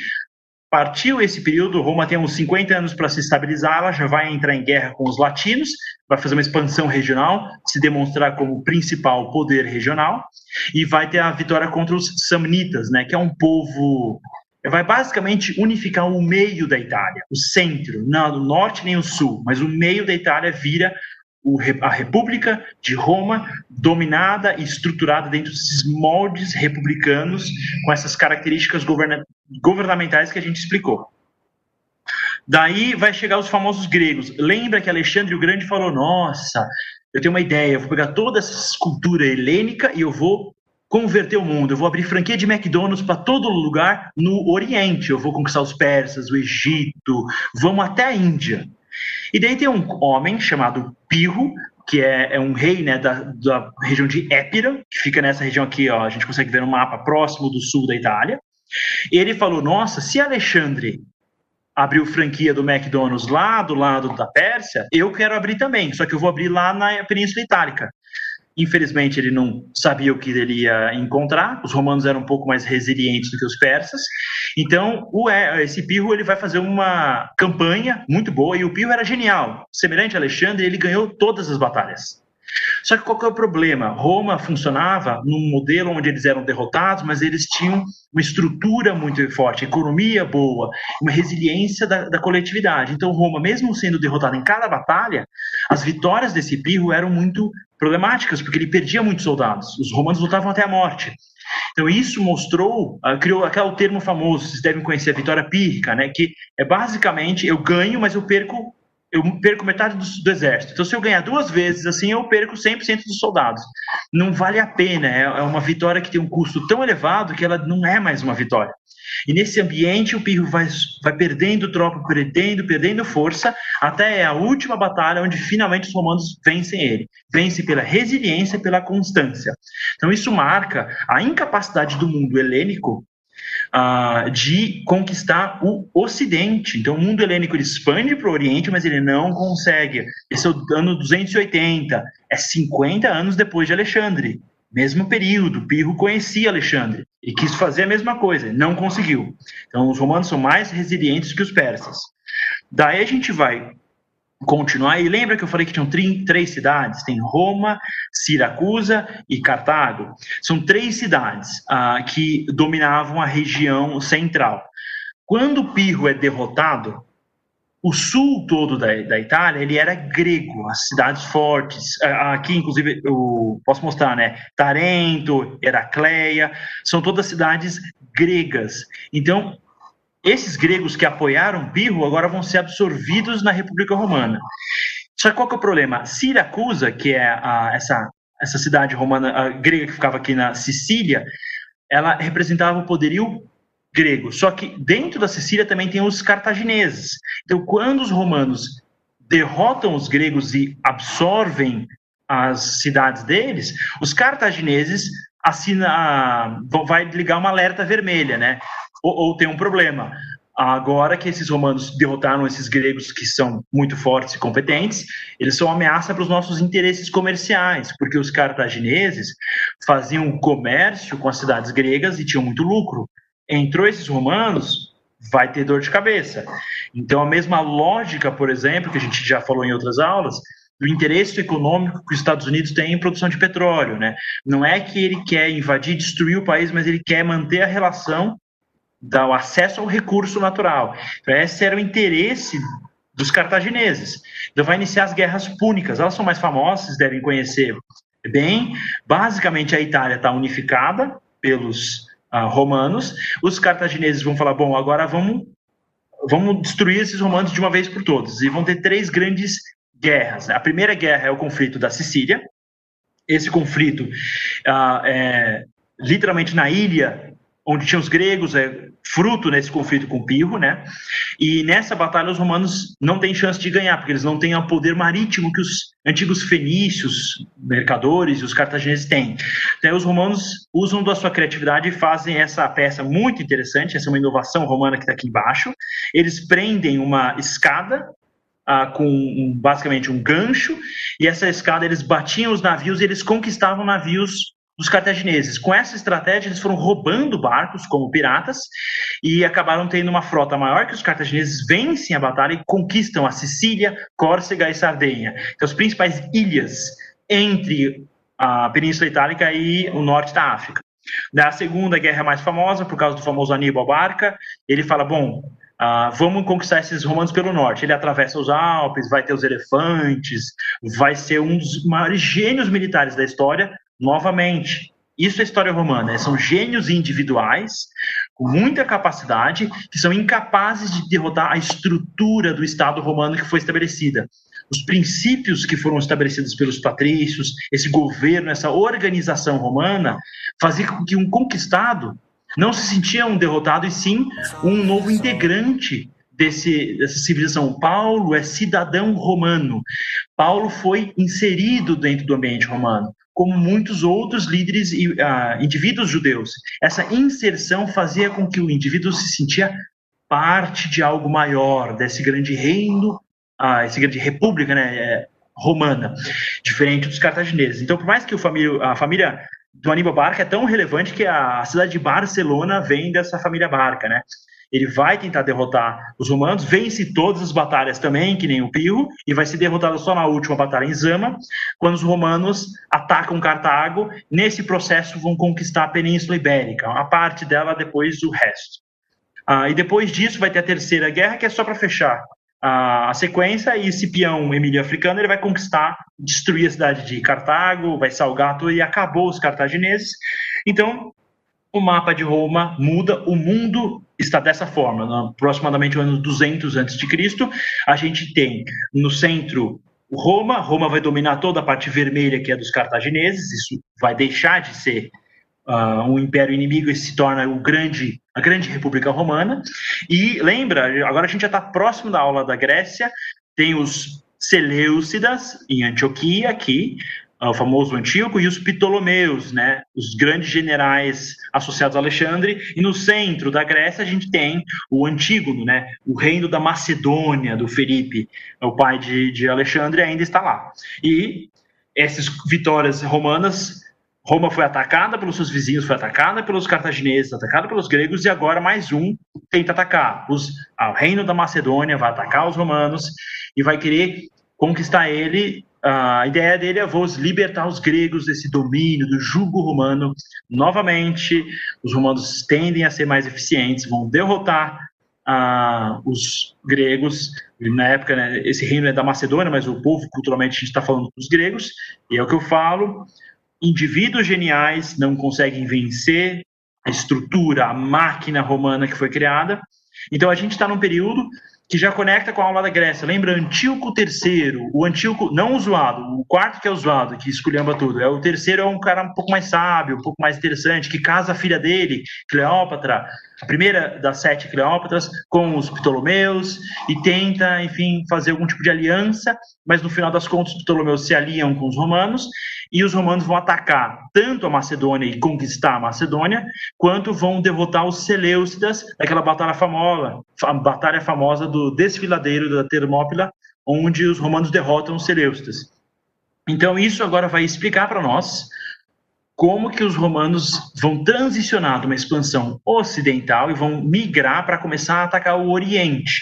Partiu esse período, Roma tem uns 50 anos para se estabilizar, ela já vai entrar em guerra com os latinos, vai fazer uma expansão regional, se demonstrar como principal poder regional, e vai ter a vitória contra os samnitas, né, que é um povo vai basicamente unificar o meio da Itália, o centro, não o norte nem o sul, mas o meio da Itália vira a República de Roma, dominada e estruturada dentro desses moldes republicanos, com essas características governamentais que a gente explicou. Daí vai chegar os famosos gregos. Lembra que Alexandre o Grande falou: Nossa, eu tenho uma ideia, eu vou pegar toda essa cultura helênica e eu vou converter o mundo. Eu vou abrir franquia de McDonald's para todo lugar no Oriente. Eu vou conquistar os persas, o Egito, vamos até a Índia. E daí tem um homem chamado Pirro, que é, é um rei né, da, da, região de Épira, que fica nessa região aqui, ó, a gente consegue ver no mapa próximo do sul da Itália. E ele falou: Nossa, se Alexandre abriu franquia do McDonald's lá do lado da Pérsia, eu quero abrir também, só que eu vou abrir lá na Península Itálica. Infelizmente, ele não sabia o que ele ia encontrar. Os romanos eram um pouco mais resilientes do que os persas. Então, o, esse Pirro ele vai fazer uma campanha muito boa. E o Pirro era genial. Semelhante a Alexandre, ele ganhou todas as batalhas. Só que qual que é o problema? Roma funcionava num modelo onde eles eram derrotados, mas eles tinham uma estrutura muito forte, economia boa, uma resiliência da, da coletividade. Então, Roma, mesmo sendo derrotada em cada batalha, as vitórias desse Pirro eram muito problemáticas, porque ele perdia muitos soldados. Os romanos lutavam até a morte. Então, isso mostrou, uh, criou aquele termo famoso, vocês devem conhecer, a vitória pírrica, né? que é basicamente eu ganho, mas eu perco eu perco metade do, do, exército. Então, se eu ganhar duas vezes, assim, eu perco 100% dos soldados. Não vale a pena. É, é uma vitória que tem um custo tão elevado que ela não é mais uma vitória. E nesse ambiente, o Pirro vai, vai perdendo tropa, perdendo, perdendo força, até a última batalha, onde finalmente os romanos vencem ele. Vence pela resiliência e pela constância. Então, isso marca a incapacidade do mundo helênico de conquistar o Ocidente. Então, o mundo helênico ele expande para o Oriente, mas ele não consegue. Esse é o ano 280, é 50 anos depois de Alexandre. Mesmo período, Pirro conhecia Alexandre e quis fazer a mesma coisa, não conseguiu. Então, os romanos são mais resilientes que os persas. Daí a gente vai continuar. E lembra que eu falei que tinham três cidades? Tem Roma, Siracusa e Cartago. São três cidades ah, que dominavam a região central. Quando Pirro é derrotado, o sul todo da, da Itália ele era grego, as cidades fortes. Aqui, inclusive, eu posso mostrar, né? Tarento, Heracleia, são todas cidades gregas. Então, esses gregos que apoiaram Pirro agora vão ser absorvidos na República Romana. Só que qual que é o problema? Siracusa, que é a, essa, essa cidade romana grega que ficava aqui na Sicília, ela representava o poderio grego. Só que dentro da Sicília também tem os cartagineses. Então, quando os romanos derrotam os gregos e absorvem as cidades deles, os cartagineses assina, vai ligar uma alerta vermelha, né? Ou, ou tem um problema. Agora que esses romanos derrotaram esses gregos que são muito fortes e competentes, eles são ameaça para os nossos interesses comerciais, porque os cartagineses faziam comércio com as cidades gregas e tinham muito lucro. Entrou esses romanos, vai ter dor de cabeça. Então, a mesma lógica, por exemplo, que a gente já falou em outras aulas, do interesse econômico que os Estados Unidos têm em produção de petróleo, né? Não é que ele quer invadir, destruir o país, mas ele quer manter a relação dar o acesso ao recurso natural. Então, esse era o interesse dos cartagineses. Então, vai iniciar as guerras púnicas. Elas são mais famosas, vocês devem conhecer bem. Basicamente, a Itália está unificada pelos uh, romanos. Os cartagineses vão falar: bom, agora vamos, vamos destruir esses romanos de uma vez por todas. E vão ter três grandes guerras. A primeira guerra é o conflito da Sicília. Esse conflito uh, é literalmente na ilha onde tinha os gregos, é fruto nesse conflito com Pirro, né? E nessa batalha os romanos não têm chance de ganhar, porque eles não têm o poder marítimo que os antigos fenícios, mercadores e os cartagineses têm. Então os romanos usam da sua criatividade e fazem essa peça muito interessante, essa é uma inovação romana que está aqui embaixo. Eles prendem uma escada ah, com um, basicamente um gancho, e essa escada eles batiam os navios e eles conquistavam navios dos cartagineses. Com essa estratégia, eles foram roubando barcos como piratas e acabaram tendo uma frota maior que os cartagineses vencem a batalha e conquistam a Sicília, Córcega e Sardenha, são as principais ilhas entre a Península Itálica e o norte da África. Na Segunda Guerra mais famosa, por causa do famoso Aníbal Barca, ele fala, bom, Uh, vamos conquistar esses romanos pelo norte. Ele atravessa os Alpes, vai ter os elefantes, vai ser um dos maiores gênios militares da história, novamente. Isso é história romana, são gênios individuais com muita capacidade que são incapazes de derrotar a estrutura do Estado romano que foi estabelecida. Os princípios que foram estabelecidos pelos patrícios, esse governo, essa organização romana, fazia com que um conquistado não se sentia um derrotado, e sim um novo integrante desse, dessa civilização. Paulo é cidadão romano. Paulo foi inserido dentro do ambiente romano, como muitos outros líderes e uh, indivíduos judeus. Essa inserção fazia com que o indivíduo se sentia parte de algo maior, desse grande reino, uh, essa grande república né, é, romana, diferente dos cartagineses. Então, por mais que família, a família do Aníbal Barca é tão relevante que a cidade de Barcelona vem dessa família Barca, né? Ele vai tentar derrotar os romanos, vence todas as batalhas também, que nem o Pirro, e vai ser derrotado só na última batalha em Zama, quando os romanos atacam Cartago. Nesse processo vão conquistar a Península Ibérica, a parte dela depois o resto. Ah, e depois disso vai ter a Terceira Guerra, que é só para fechar a, sequência e peão Emílio Africano ele vai conquistar, destruir a cidade de Cartago, vai salgar tudo e acabou os cartagineses. Então, o mapa de Roma muda, o mundo está dessa forma. No, aproximadamente no ano 200 a.C., a gente tem no centro Roma, Roma vai dominar toda a parte vermelha que é dos cartagineses, isso vai deixar de ser uh, um império inimigo e se torna o grande, a grande República Romana. E lembra, agora a gente já está próximo da aula da Grécia, tem os Seleucidas em Antioquia, aqui, o famoso Antíoco, e os Ptolomeus, né, os grandes generais associados a Alexandre, e no centro da Grécia a gente tem o Antígono, né, o reino da Macedônia, do Felipe, o pai de, de Alexandre, ainda está lá. E essas vitórias romanas Roma foi atacada pelos seus vizinhos, foi atacada pelos cartagineses, atacada pelos gregos, e agora mais um tenta atacar. Os, o reino da Macedônia vai atacar os romanos e vai querer conquistar ele. A ideia dele é vou libertar os gregos desse domínio, do jugo romano. Novamente, os romanos tendem a ser mais eficientes, vão derrotar uh, os gregos. Na época, né, esse reino é da Macedônia, mas o povo, culturalmente, a gente está falando dos gregos, e é o que eu falo indivíduos geniais não conseguem vencer a estrutura, a máquina romana que foi criada. Então a gente está num período que já conecta com a aula da Grécia. Lembra Antíoco III, o Antíoco, não o zoado, o quarto que é o zoado, que esculhamba tudo. É o terceiro é um cara um pouco mais sábio, um pouco mais interessante, que casa a filha dele, Cleópatra, a primeira das sete Cleópatras, com os Ptolomeus, e tenta, enfim, fazer algum tipo de aliança, mas no final das contas os Ptolomeus se aliam com os romanos, e os romanos vão atacar tanto a Macedônia e conquistar a Macedônia, quanto vão derrotar os Seleucidas, naquela batalha famosa, a batalha famosa do desfiladeiro da Termópila, onde os romanos derrotam os Seleucidas. Então isso agora vai explicar para nós como que os romanos vão transicionar de uma expansão ocidental e vão migrar para começar a atacar o Oriente.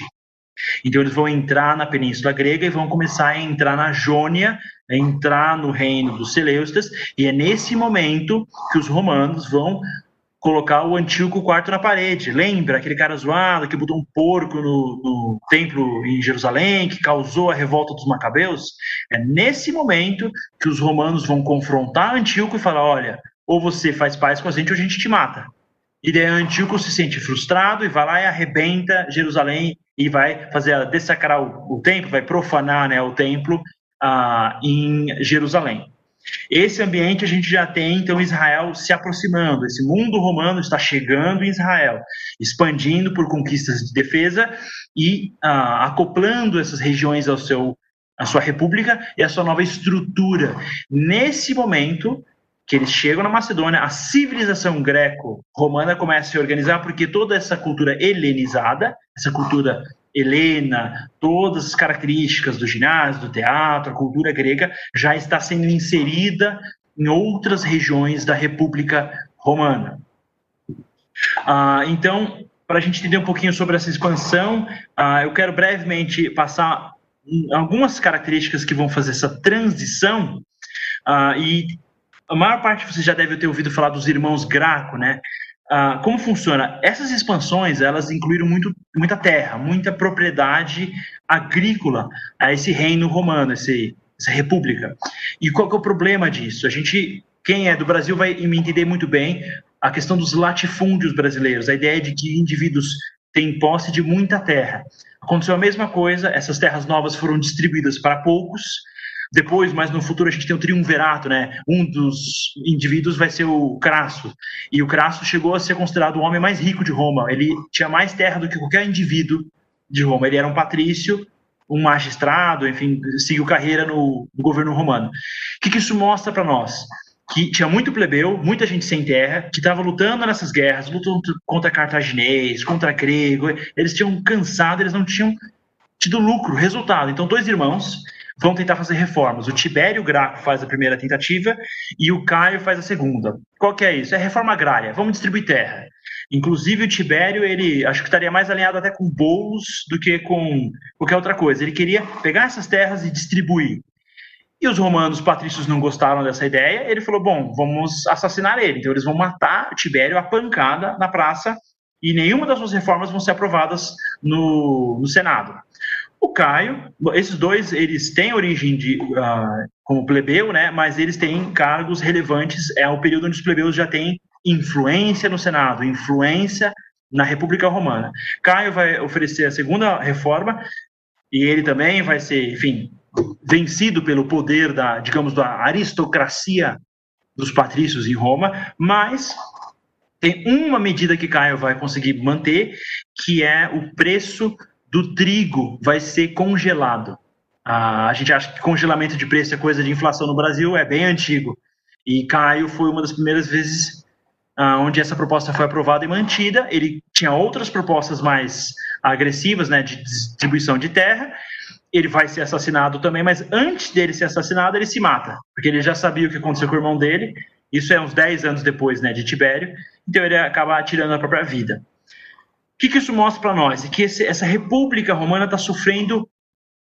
Então eles vão entrar na Península Grega e vão começar a entrar na Jônia, entrar no reino dos Seleucidas, e é nesse momento que os romanos vão colocar o Antíoco quarto na parede. Lembra aquele cara zoado que botou um porco no, no, templo em Jerusalém, que causou a revolta dos macabeus? É nesse momento que os romanos vão confrontar Antíoco e falar: olha, ou você faz paz com a gente ou a gente te mata. E daí Antíoco se sente frustrado e vai lá e arrebenta Jerusalém e vai fazer dessacrar o, o templo, vai profanar né, o templo ah, em Jerusalém. Esse ambiente a gente já tem, então, Israel se aproximando. Esse mundo romano está chegando em Israel, expandindo por conquistas de defesa e ah, acoplando essas regiões ao seu, à sua república e à sua nova estrutura. Nesse momento, que eles chegam na Macedônia, a civilização greco-romana começa a se organizar porque toda essa cultura helenizada, essa cultura helena, todas as características do ginásio, do teatro, a cultura grega já está sendo inserida em outras regiões da República Romana. Ah, então, para a gente entender um pouquinho sobre essa expansão, ah, eu quero brevemente passar algumas características que vão fazer essa transição. Ah, e a maior parte de vocês já deve ter ouvido falar dos irmãos Graco, né? Ah, como funciona? Essas expansões, elas incluíram muito, muita terra, muita propriedade agrícola a esse reino romano, esse, essa república. E qual é o problema disso? A gente, quem é do Brasil vai me entender muito bem a questão dos latifúndios brasileiros, a ideia de que indivíduos têm posse de muita terra. Aconteceu a mesma coisa, essas terras novas foram distribuídas para poucos. Depois, mais no futuro, a gente tem o triunvirato, né? Um dos indivíduos vai ser o Crasso. E o Crasso chegou a ser considerado o homem mais rico de Roma. Ele tinha mais terra do que qualquer indivíduo de Roma. Ele era um patrício, um magistrado, enfim, seguiu carreira no, no governo romano. O que, que isso mostra para nós? que tinha muito plebeu, muita gente sem terra, que estava lutando nessas guerras, lutando contra cartaginês, contra grego, eles tinham cansado, eles não tinham tido lucro, resultado. Então, dois irmãos vão tentar fazer reformas. O Tibério Graco faz a primeira tentativa e o Caio faz a segunda. Qual que é isso? É reforma agrária. Vamos distribuir terra. Inclusive o Tibério, ele acho que estaria mais alinhado até com bolos do que com qualquer outra coisa. Ele queria pegar essas terras e distribuir. E os romanos patrícios não gostaram dessa ideia. Ele falou: bom, vamos assassinar ele. Então eles vão matar Tibério a pancada na praça e nenhuma das suas reformas vão ser aprovadas no, no Senado. O Caio, esses dois, eles têm origem de uh, como plebeu, né? Mas eles têm cargos relevantes. É o período onde os plebeus já têm influência no Senado, influência na República Romana. Caio vai oferecer a segunda reforma e ele também vai ser, enfim, vencido pelo poder da, digamos, da aristocracia dos patrícios em Roma, mas tem uma medida que Caio vai conseguir manter, que é o preço do trigo vai ser congelado. Ah, a gente acha que congelamento de preço é coisa de inflação no Brasil, é bem antigo. E Caio foi uma das primeiras vezes ah, onde essa proposta foi aprovada e mantida. Ele tinha outras propostas mais agressivas, né, de distribuição de terra, ele vai ser assassinado também, mas antes dele ser assassinado, ele se mata, porque ele já sabia o que aconteceu com o irmão dele, isso é uns 10 anos depois né, de Tibério, então ele acaba tirando a própria vida. O que, que isso mostra para nós? É que esse, essa República Romana está sofrendo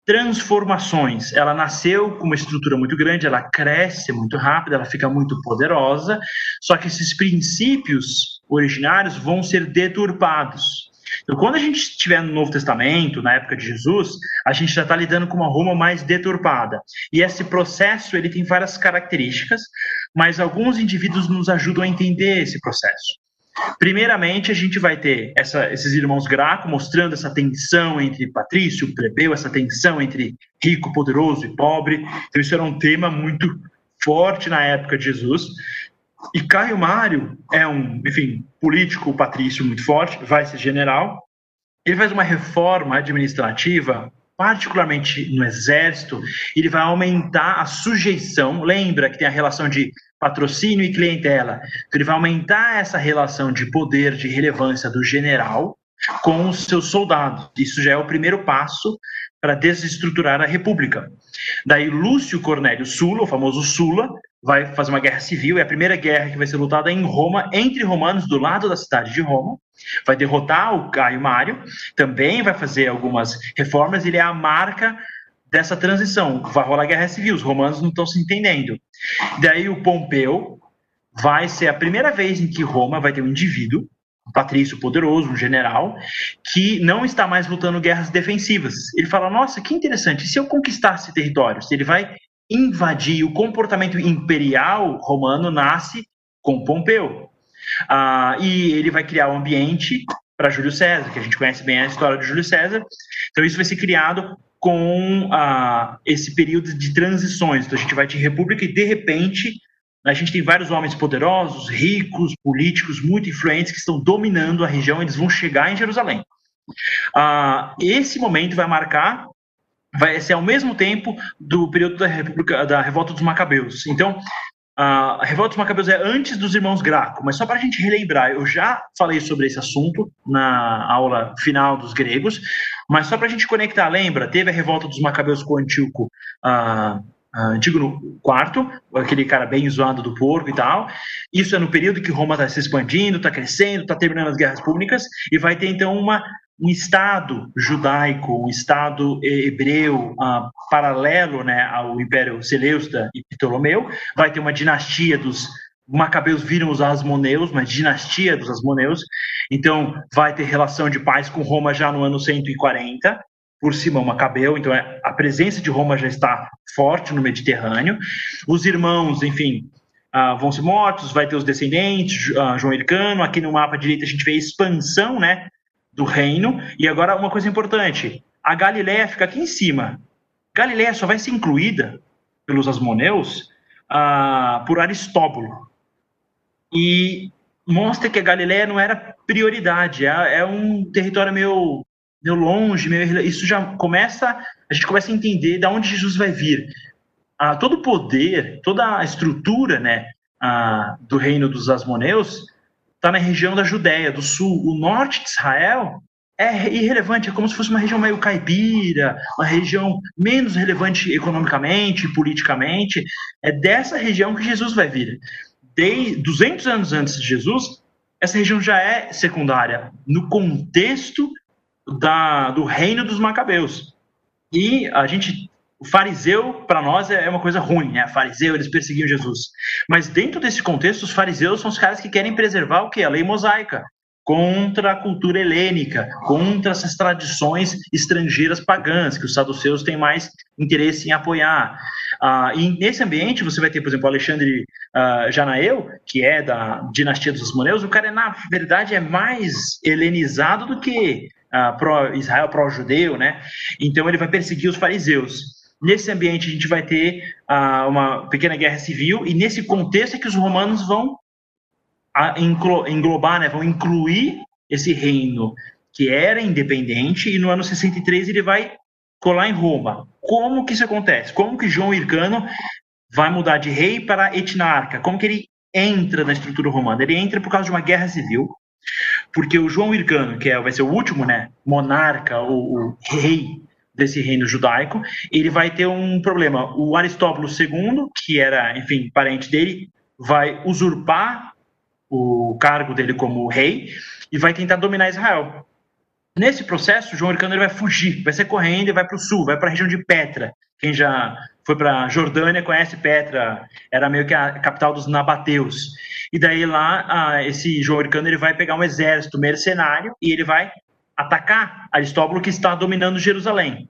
transformações. Ela nasceu com uma estrutura muito grande, ela cresce muito rápido, ela fica muito poderosa, só que esses princípios originários vão ser deturpados. Então, quando a gente estiver no Novo Testamento, na época de Jesus, a gente já está lidando com uma Roma mais deturpada. E esse processo ele tem várias características, mas alguns indivíduos nos ajudam a entender esse processo. Primeiramente, a gente vai ter essa, esses irmãos Graco mostrando essa tensão entre patrício plebeu, essa tensão entre rico, poderoso e pobre. Então, isso era um tema muito forte na época de Jesus. E Caio Mário é um, enfim, político patrício muito forte, vai ser general. Ele faz uma reforma administrativa, particularmente no exército, ele vai aumentar a sujeição. Lembra que tem a relação de patrocínio e clientela. Então, ele vai aumentar essa relação de poder, de relevância do general com os seus soldados. Isso já é o primeiro passo para desestruturar a república. Daí Lúcio Cornélio Sula, o famoso Sula, vai fazer uma guerra civil, é a primeira guerra que vai ser lutada em Roma, entre romanos, do lado da cidade de Roma. Vai derrotar o Caio Mário, também vai fazer algumas reformas, ele é a marca dessa transição. Vai rolar guerra civil, os romanos não estão se entendendo. Daí o Pompeu vai ser a primeira vez em que Roma vai ter um indivíduo, um patrício poderoso, um general, que não está mais lutando guerras defensivas. Ele fala: Nossa, que interessante, se eu conquistasse territórios? Ele vai invadir o comportamento imperial romano nasce com Pompeu. Ah, e ele vai criar um ambiente para Júlio César, que a gente conhece bem a história de Júlio César. Então, isso vai ser criado com ah, esse período de transições. Então, a gente vai de república e, de repente, a gente tem vários homens poderosos, ricos, políticos, muito influentes que estão dominando a região, eles vão chegar em Jerusalém. Ah, esse momento vai marcar vai ser ao mesmo tempo do período da República da Revolta dos Macabeus. Então, a Revolta dos Macabeus é antes dos irmãos Graco, mas só para a gente relembrar, eu já falei sobre esse assunto na aula final dos gregos, mas só para a gente conectar, lembra? Teve a Revolta dos Macabeus com Antíoco uh, Antígono IV, aquele cara bem zoado do porco e tal. Isso é no período que Roma está se expandindo, está crescendo, está terminando as guerras públicas, e vai ter então uma, um Estado judaico, um Estado hebreu uh, paralelo né, ao Império Seleucida e Ptolomeu. Vai ter uma dinastia dos Macabeus viram os Asmoneus, uma dinastia dos Asmoneus. Então, vai ter relação de paz com Roma já no ano 140 por Simão Macabeu, então é, a presença de Roma já está forte no Mediterrâneo. Os irmãos, enfim, uh, vão ser mortos, vai ter os descendentes, uh, João Hircano, aqui no mapa direito a gente vê a expansão né, do reino. E agora uma coisa importante, a Galiléia fica aqui em cima. Galiléia só vai ser incluída pelos asmoneus uh, por Aristóbulo. E mostra que a Galiléia não era prioridade, é, é um território meio meio longe, meio, isso já começa, a gente começa a entender de onde Jesus vai vir. Ah, todo o poder, toda a estrutura né, ah, do reino dos Asmoneus está na região da Judéia, do sul. O norte de Israel é irrelevante, é como se fosse uma região meio caipira, uma região menos relevante economicamente, politicamente. É dessa região que Jesus vai vir. De 200 anos antes de Jesus, essa região já é secundária no contexto da, do reino dos macabeus. E a gente, o fariseu, para nós, é uma coisa ruim, né? Fariseu, eles perseguiam Jesus. Mas dentro desse contexto, os fariseus são os caras que querem preservar o que? A lei mosaica contra a cultura helênica, contra essas tradições estrangeiras pagãs, que os saduceus têm mais interesse em apoiar. Ah, e nesse ambiente você vai ter, por exemplo, Alexandre ah, Janael, que é da dinastia dos Asmoneus, o cara, na verdade, é mais helenizado do que uh, pró-Israel, pró-judeu, né? Então ele vai perseguir os fariseus. Nesse ambiente a gente vai ter uh, uma pequena guerra civil e nesse contexto é que os romanos vão englobar, né, vão incluir esse reino que era independente e no ano 63 ele vai colar em Roma. Como que isso acontece? Como que João Hircano vai mudar de rei para etnarca? Como que ele entra na estrutura romana? Ele entra por causa de uma guerra civil porque o João Hircano, que é, vai ser o último né, monarca, o, o rei desse reino judaico, ele vai ter um problema. O Aristóbulo II, que era, enfim, parente dele, vai usurpar o cargo dele como rei e vai tentar dominar Israel. Nesse processo, João Hircano vai fugir, vai ser correndo e vai para o sul, vai para a região de Petra. Quem já foi para Jordânia conhece Petra, era meio que a capital dos nabateus. E daí lá, esse João Hircano ele vai pegar um exército mercenário e ele vai atacar Aristóbulo que está dominando Jerusalém.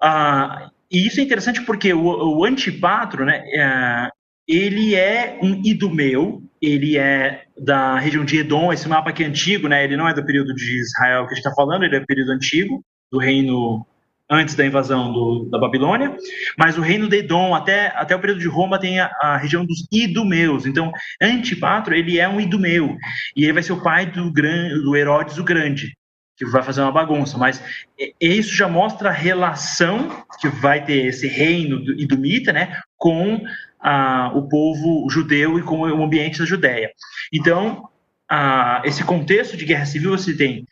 Ah, e isso é interessante porque o, o Antipatro, né, é, ele é um idumeu, ele é da região de Edom, esse mapa aqui é antigo, né, ele não é do período de Israel que a gente está falando, ele é do período antigo, do reino antes da invasão do, da Babilônia, mas o reino de Edom, até, até o período de Roma, tem a, a, região dos idumeus. Então, Antipatro, ele é um idumeu, e ele vai ser o pai do, gran, do Herodes o Grande, que vai fazer uma bagunça, mas isso já mostra a relação que vai ter esse reino idumita, né, com a, o povo judeu e com o ambiente da Judéia. Então, a, esse contexto de guerra civil, você tem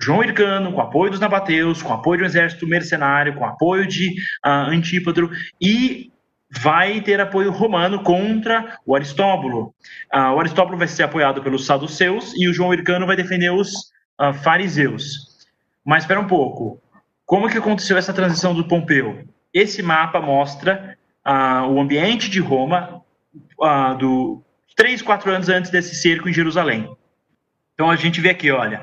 João Hircano, com apoio dos nabateus, com apoio de um exército mercenário, com apoio de uh, Antípatro, e vai ter apoio romano contra o Aristóbulo. O Aristóbulo vai ser apoiado pelos saduceus e o João Hircano vai defender os fariseus. Mas espera um pouco, como que aconteceu essa transição do Pompeu? Esse mapa mostra o ambiente de Roma do três, quatro anos antes desse cerco em Jerusalém. Então a gente vê aqui, olha,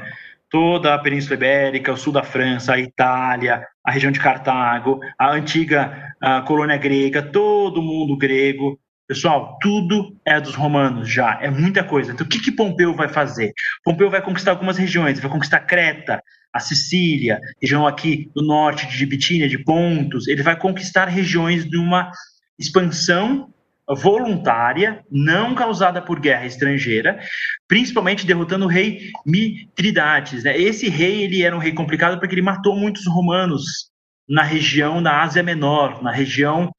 toda a Península Ibérica, o sul da França, a Itália, a região de Cartago, a antiga a colônia grega, todo mundo grego. Pessoal, tudo é dos romanos já, é muita coisa. Então, o que, que Pompeu vai fazer? Pompeu vai conquistar algumas regiões, vai conquistar Creta, a Sicília, região aqui do norte de Bitínia, de Pontos. Ele vai conquistar regiões de uma expansão voluntária, não causada por guerra estrangeira, principalmente derrotando o rei Mitridates. Né? Esse rei ele era um rei complicado porque ele matou muitos romanos na região da Ásia Menor, na região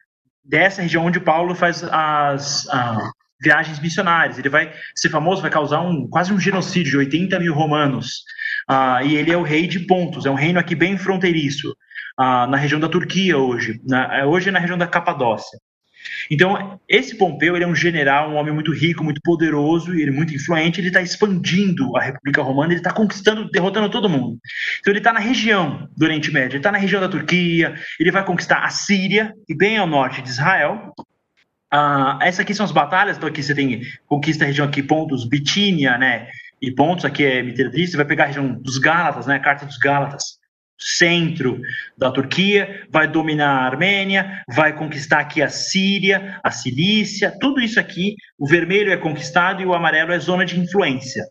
dessa região onde Paulo faz as, viagens missionárias. Ele vai ser famoso, vai causar um, quase um genocídio de 80 mil romanos. Uh, e ele é o rei de Pontos, é um reino aqui bem fronteiriço, uh, na região da Turquia hoje, na, hoje é na região da Capadócia. Então, esse Pompeu ele é um general, um homem muito rico, muito poderoso, ele é muito influente, ele está expandindo a República Romana, ele está conquistando, derrotando todo mundo. Então, ele está na região do Oriente Médio, ele está na região da Turquia, ele vai conquistar a Síria, e bem ao norte de Israel. Ah, essas aqui são as batalhas, então aqui você tem conquista a região aqui, pontos, Bitínia, né, e pontos, aqui é Miterdis, vai pegar a região dos Gálatas, né, a Carta dos Gálatas, centro da Turquia, vai dominar a Armênia, vai conquistar aqui a Síria, a Cilícia, tudo isso aqui, o vermelho é conquistado e o amarelo é zona de influência.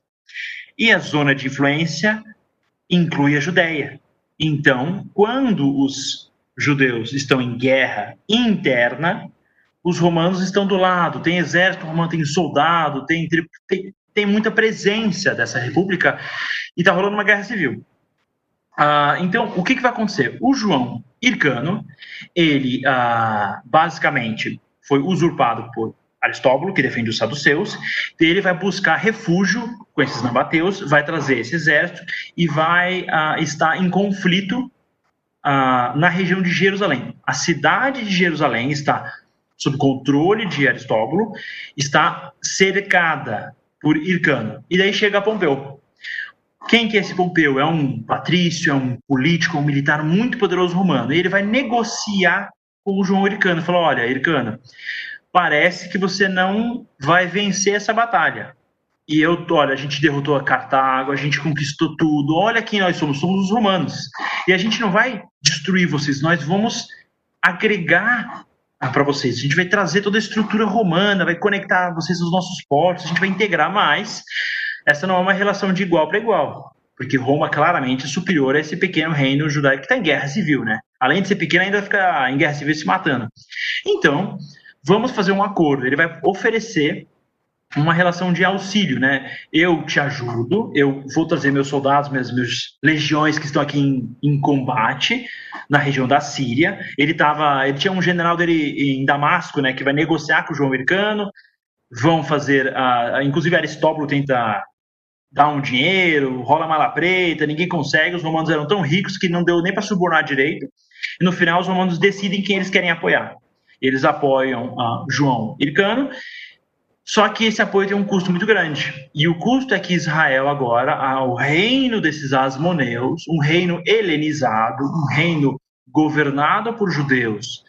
E a zona de influência inclui a Judéia. Então, quando os judeus estão em guerra interna, os romanos estão do lado, tem exército romano, tem soldado, tem, tem, tem muita presença dessa república e está rolando uma guerra civil. Ah, então, o que, que vai acontecer? O João Hircano, ele ah, basicamente foi usurpado por Aristóbulo, que defende os saduceus, ele vai buscar refúgio com esses nabateus, vai trazer esse exército e vai ah, estar em conflito na região de Jerusalém. A cidade de Jerusalém está sob controle de Aristóbulo, está cercada por Hircano. E daí chega Pompeu. Quem que é esse Pompeu? É um patrício, é um político, é um militar muito poderoso romano. E ele vai negociar com o João Ircano. Falou: olha, Ircano, parece que você não vai vencer essa batalha. E eu, olha, a gente derrotou a Cartago, a gente conquistou tudo. Olha quem nós somos, somos os romanos. E a gente não vai destruir vocês, nós vamos agregar para vocês. A gente vai trazer toda a estrutura romana, vai conectar vocês aos nossos portos, a gente vai integrar mais essa não é uma relação de igual para igual, porque Roma claramente é superior a esse pequeno reino judaico que está em guerra civil, né? Além de ser pequeno, ainda fica em guerra civil se matando. Então, vamos fazer um acordo. Ele vai oferecer uma relação de auxílio, né? Eu te ajudo, eu vou trazer meus soldados, meus, meus legiões que estão aqui em, em, combate na região da Síria. Ele tava, ele tinha um general dele em Damasco, né, que vai negociar com o João Americano. Vão fazer, uh, inclusive Aristóbulo tenta dá um dinheiro, rola mala preta, ninguém consegue. Os romanos eram tão ricos que não deu nem para subornar direito. E no final, os romanos decidem quem eles querem apoiar. Eles apoiam João Hircano, só que esse apoio tem um custo muito grande. E o custo é que Israel agora, o reino desses asmoneus, um reino helenizado, um reino governado por judeus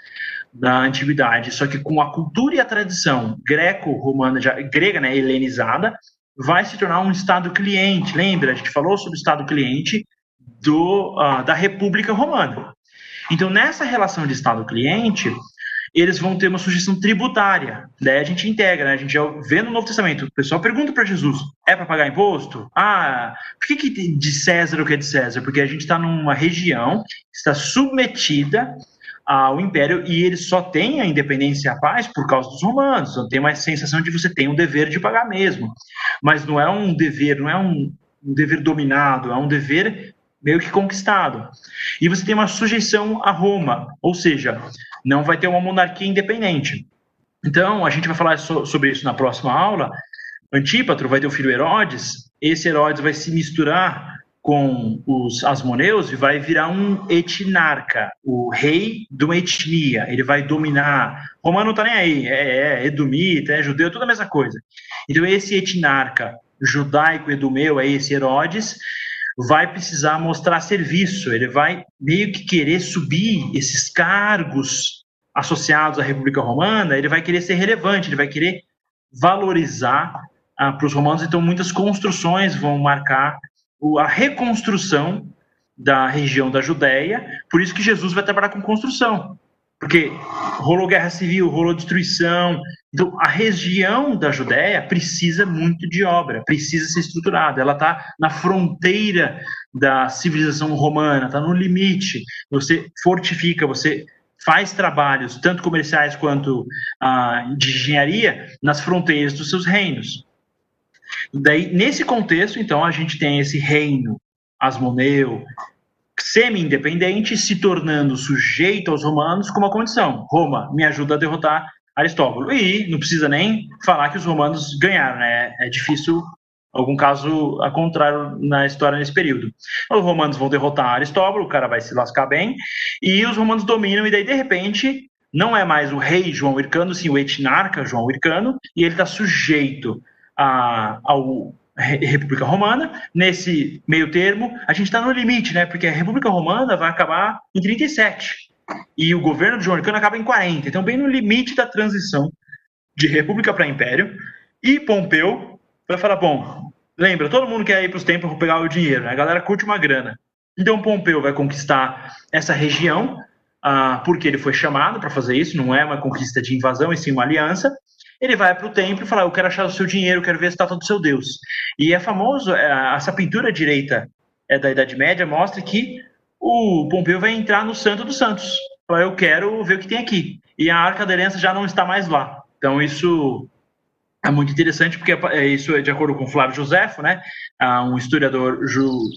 da antiguidade, só que com a cultura e a tradição greco-romana, grega, né, helenizada, vai se tornar um Estado cliente. Lembra, a gente falou sobre o Estado cliente do, uh, da República Romana. Então, nessa relação de Estado cliente, eles vão ter uma sugestão tributária. Daí a gente integra, né? a gente já vê no Novo Testamento. O pessoal pergunta para Jesus: é para pagar imposto? Ah, por que, que de César o que é de César? Porque a gente está numa região que está submetida ao império e ele só tem a independência e a paz por causa dos romanos. Então tem uma sensação de você tem um dever de pagar mesmo, mas não é um dever, não é um, um dever dominado, é um dever meio que conquistado. E você tem uma sujeição a Roma, ou seja, não vai ter uma monarquia independente. Então, a gente vai falar so sobre isso na próxima aula. Antípatro vai ter o filho Herodes, esse Herodes vai se misturar com os asmoneus e vai virar um etnarca, o rei de uma etnia. Ele vai dominar. Romano não está nem aí, é, é edumita, é judeu, toda a mesma coisa. Então, esse etnarca judaico-edumeu, é esse Herodes, vai precisar mostrar serviço, ele vai meio que querer subir esses cargos associados à República Romana, ele vai querer ser relevante, ele vai querer valorizar ah, para os romanos, então muitas construções vão marcar a reconstrução da região da Judéia, por isso que Jesus vai trabalhar com construção, porque rolou guerra civil, rolou destruição, então a região da Judéia precisa muito de obra, precisa ser estruturada, ela está na fronteira da civilização romana, está no limite, você fortifica, você faz trabalhos, tanto comerciais quanto ah, de engenharia, nas fronteiras dos seus reinos. Daí, nesse contexto, então, a gente tem esse reino asmoneu, semi-independente, se tornando sujeito aos romanos com uma condição: Roma me ajuda a derrotar Aristóbulo. E não precisa nem falar que os romanos ganharam, né? É difícil algum caso a contrário na história nesse período. Os romanos vão derrotar Aristóbulo, o cara vai se lascar bem, e os romanos dominam, e daí, de repente, não é mais o rei João Hircano, sim o etnarca João Hircano, e ele está sujeito a, ao República Romana. Nesse meio termo, a gente está no limite, né? Porque a República Romana vai acabar em 37 e o governo de João acaba em 40. Então, bem no limite da transição de República para Império. E Pompeu vai falar: bom, lembra, todo mundo quer ir para os templos pegar o dinheiro, né? a galera curte uma grana. Então, Pompeu vai conquistar essa região, ah, porque ele foi chamado para fazer isso, não é uma conquista de invasão, e sim uma aliança ele vai para o templo e fala: Eu quero achar o seu dinheiro, quero ver a estátua do seu Deus. E é famoso, é, essa pintura direita é da Idade Média mostra que o Pompeu vai entrar no Santo dos Santos. Fala, Eu quero ver o que tem aqui. E a Arca da Aliança já não está mais lá. Então, isso é muito interessante, porque é, isso é de acordo com Flávio Josefo, né, um historiador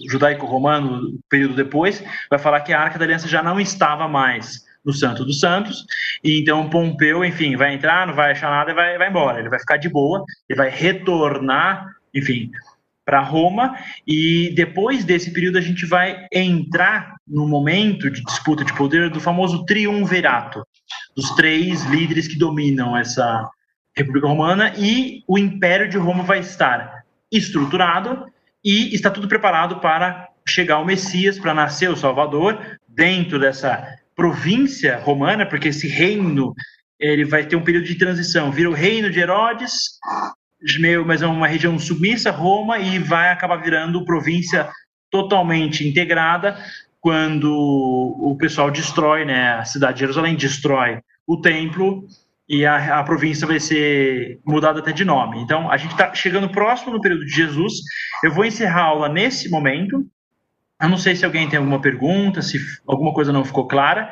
judaico-romano, período depois, vai falar que a Arca da Aliança já não estava mais no Santo dos Santos, e então Pompeu, enfim, vai entrar, não vai achar nada e vai, vai embora. Ele vai ficar de boa, ele vai retornar, enfim, para Roma, e depois desse período a gente vai entrar no momento de disputa de poder do famoso triunvirato, dos três líderes que dominam essa República Romana, e o Império de Roma vai estar estruturado e está tudo preparado para chegar o Messias, para nascer o Salvador, dentro dessa província romana, porque esse reino ele vai ter um período de transição, vira o reino de Herodes, meio, mas é uma região submissa Roma e vai acabar virando província totalmente integrada quando o pessoal destrói, né, a cidade de Jerusalém destrói o templo e a, a província vai ser mudada até de nome. Então, a gente está chegando próximo no período de Jesus. Eu vou encerrar a aula nesse momento. Eu não sei se alguém tem alguma pergunta, se alguma coisa não ficou clara,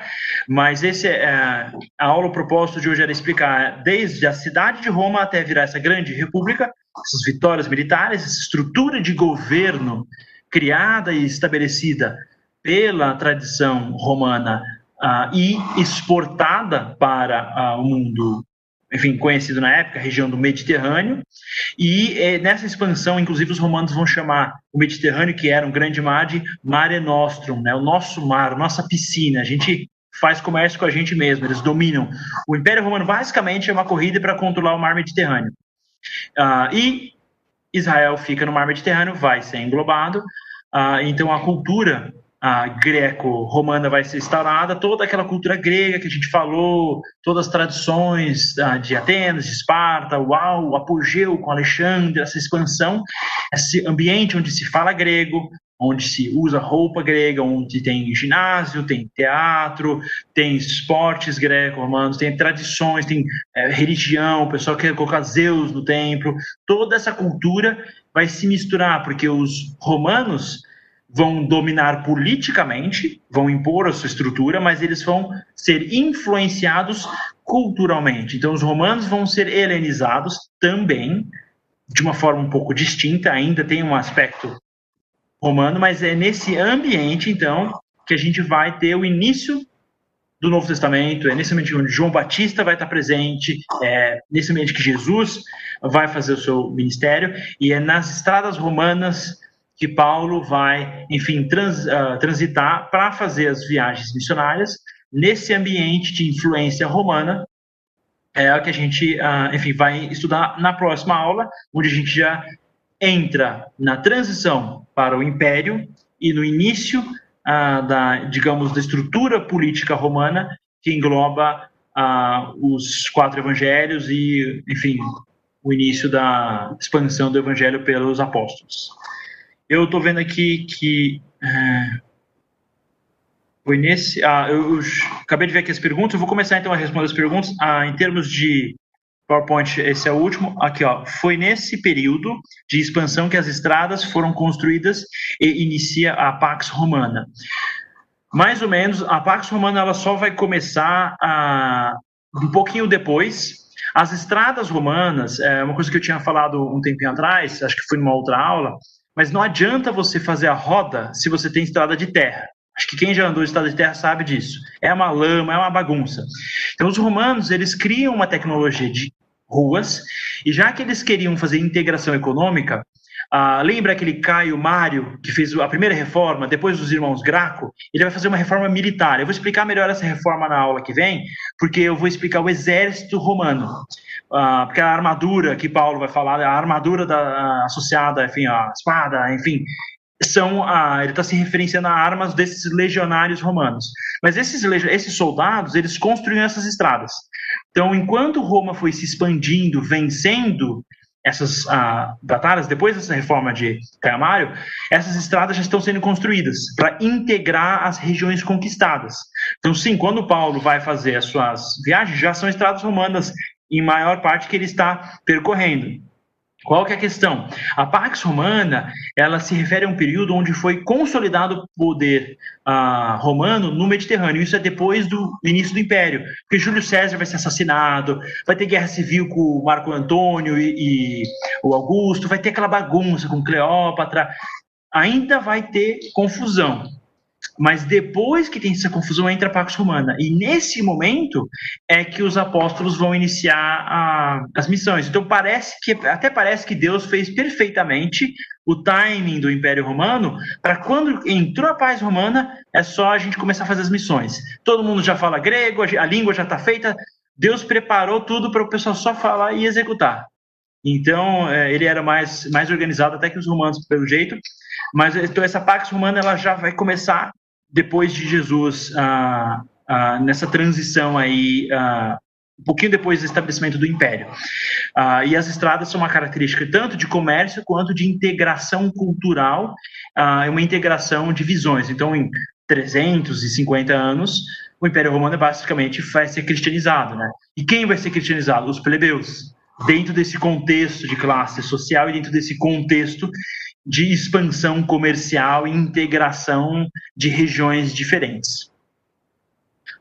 mas esse é, a aula, o propósito de hoje era explicar desde a cidade de Roma até virar essa grande república, essas vitórias militares, essa estrutura de governo criada e estabelecida pela tradição romana uh, e exportada para uh, o mundo enfim, conhecido na época, região do Mediterrâneo, e é, nessa expansão, inclusive, os romanos vão chamar o Mediterrâneo, que era um grande mar, de Mare Nostrum, né, o nosso mar, nossa piscina, a gente faz comércio com a gente mesmo, eles dominam. O Império Romano basicamente é uma corrida para controlar o mar Mediterrâneo. Uh, e Israel fica no mar Mediterrâneo, vai ser englobado, uh, então a cultura greco-romana vai ser instaurada, toda aquela cultura grega que a gente falou, todas as tradições ah, de Atenas, de Esparta, uau, o apogeu com Alexandre, essa expansão, esse ambiente onde se fala grego, onde se usa roupa grega, onde tem ginásio, tem teatro, tem esportes greco-romanos, tem tradições, tem é, religião, o pessoal quer colocar Zeus no templo, toda essa cultura vai se misturar, porque os romanos vão dominar politicamente, vão impor a sua estrutura, mas eles vão ser influenciados culturalmente. Então, os romanos vão ser helenizados também, de uma forma um pouco distinta, ainda tem um aspecto romano, mas é nesse ambiente, então, que a gente vai ter o início do Novo Testamento, é nesse ambiente onde João Batista vai estar presente, é nesse ambiente que Jesus vai fazer o seu ministério, e é nas estradas romanas que Paulo vai, enfim, trans, uh, transitar para fazer as viagens missionárias nesse ambiente de influência romana. É o que a gente, uh, enfim, vai estudar na próxima aula, onde a gente já entra na transição para o império e no início uh, da, digamos, da estrutura política romana que engloba os quatro evangelhos e, enfim, o início da expansão do evangelho pelos apóstolos. Eu estou vendo aqui que é, foi nesse. Ah, eu, eu, acabei de ver aqui as perguntas. Eu vou começar então a responder as perguntas. Ah, em termos de PowerPoint, esse é o último. Aqui, ó. Foi nesse período de expansão que as estradas foram construídas e inicia a Pax Romana. Mais ou menos, a Pax Romana ela só vai começar a, um pouquinho depois. As estradas romanas, é uma coisa que eu tinha falado um tempinho atrás, acho que foi numa outra aula, mas não adianta você fazer a roda se você tem estrada de terra. Acho que quem já andou em estrada de terra sabe disso. É uma lama, é uma bagunça. Então, os romanos, eles criam uma tecnologia de ruas, e já que eles queriam fazer integração econômica, ah, lembra aquele Caio Mário, que fez a primeira reforma, depois dos irmãos Graco? Ele vai fazer uma reforma militar. Eu vou explicar melhor essa reforma na aula que vem, porque eu vou explicar o exército romano. Ah, porque a armadura que Paulo vai falar, a armadura da, associada, enfim, a espada, enfim, são a, ele está se referenciando a armas desses legionários romanos. Mas esses, esses soldados, eles construíam essas estradas. Então, enquanto Roma foi se expandindo, vencendo essas ah, batalhas, depois dessa reforma de Caiamário, essas estradas já estão sendo construídas para integrar as regiões conquistadas. Então, sim, quando Paulo vai fazer as suas viagens, já são estradas romanas, em maior parte que ele está percorrendo. Qual que é a questão? A Pax Romana, ela se refere a um período onde foi consolidado o poder uh, romano no Mediterrâneo. Isso é depois do início do Império, porque Júlio César vai ser assassinado, vai ter guerra civil com Marco Antônio e, e o Augusto, vai ter aquela bagunça com Cleópatra. Ainda vai ter confusão. Mas depois que tem essa confusão, entra a Pax Romana. E nesse momento é que os apóstolos vão iniciar a, as missões. Então parece que até parece que Deus fez perfeitamente o timing do Império Romano para quando entrou a paz romana, é só a gente começar a fazer as missões. Todo mundo já fala grego, a língua já está feita. Deus preparou tudo para o pessoal só falar e executar. Então, é, ele era mais, mais organizado até que os romanos, pelo jeito. Mas então, essa Pax Romana ela já vai começar depois de Jesus, ah, ah, nessa transição aí, ah, um pouquinho depois do estabelecimento do Império. E as estradas são uma característica tanto de comércio quanto de integração cultural, uma integração de visões. Então, em 350 anos, o Império Romano basicamente vai ser cristianizado, né? E quem vai ser cristianizado? Os plebeus. Dentro desse contexto de classe social e dentro desse contexto de expansão comercial e integração de regiões diferentes.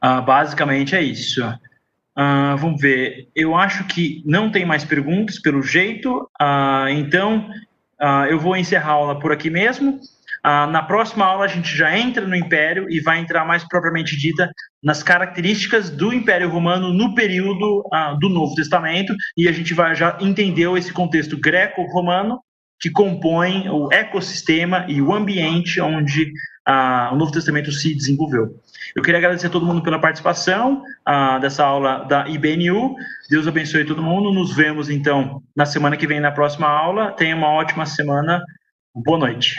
Uh, basicamente é isso. Uh, vamos ver. Eu acho que não tem mais perguntas, pelo jeito. Uh, então, eu vou encerrar a aula por aqui mesmo. na próxima aula, a gente já entra no Império e vai entrar mais propriamente dita nas características do Império Romano no período do Novo Testamento. E a gente vai já entendeu esse contexto greco-romano que compõem o ecossistema e o ambiente onde ah, o Novo Testamento se desenvolveu. Eu queria agradecer a todo mundo pela participação ah, dessa aula da IBNU. Deus abençoe todo mundo. Nos vemos então na semana que vem na próxima aula. Tenha uma ótima semana. Boa noite.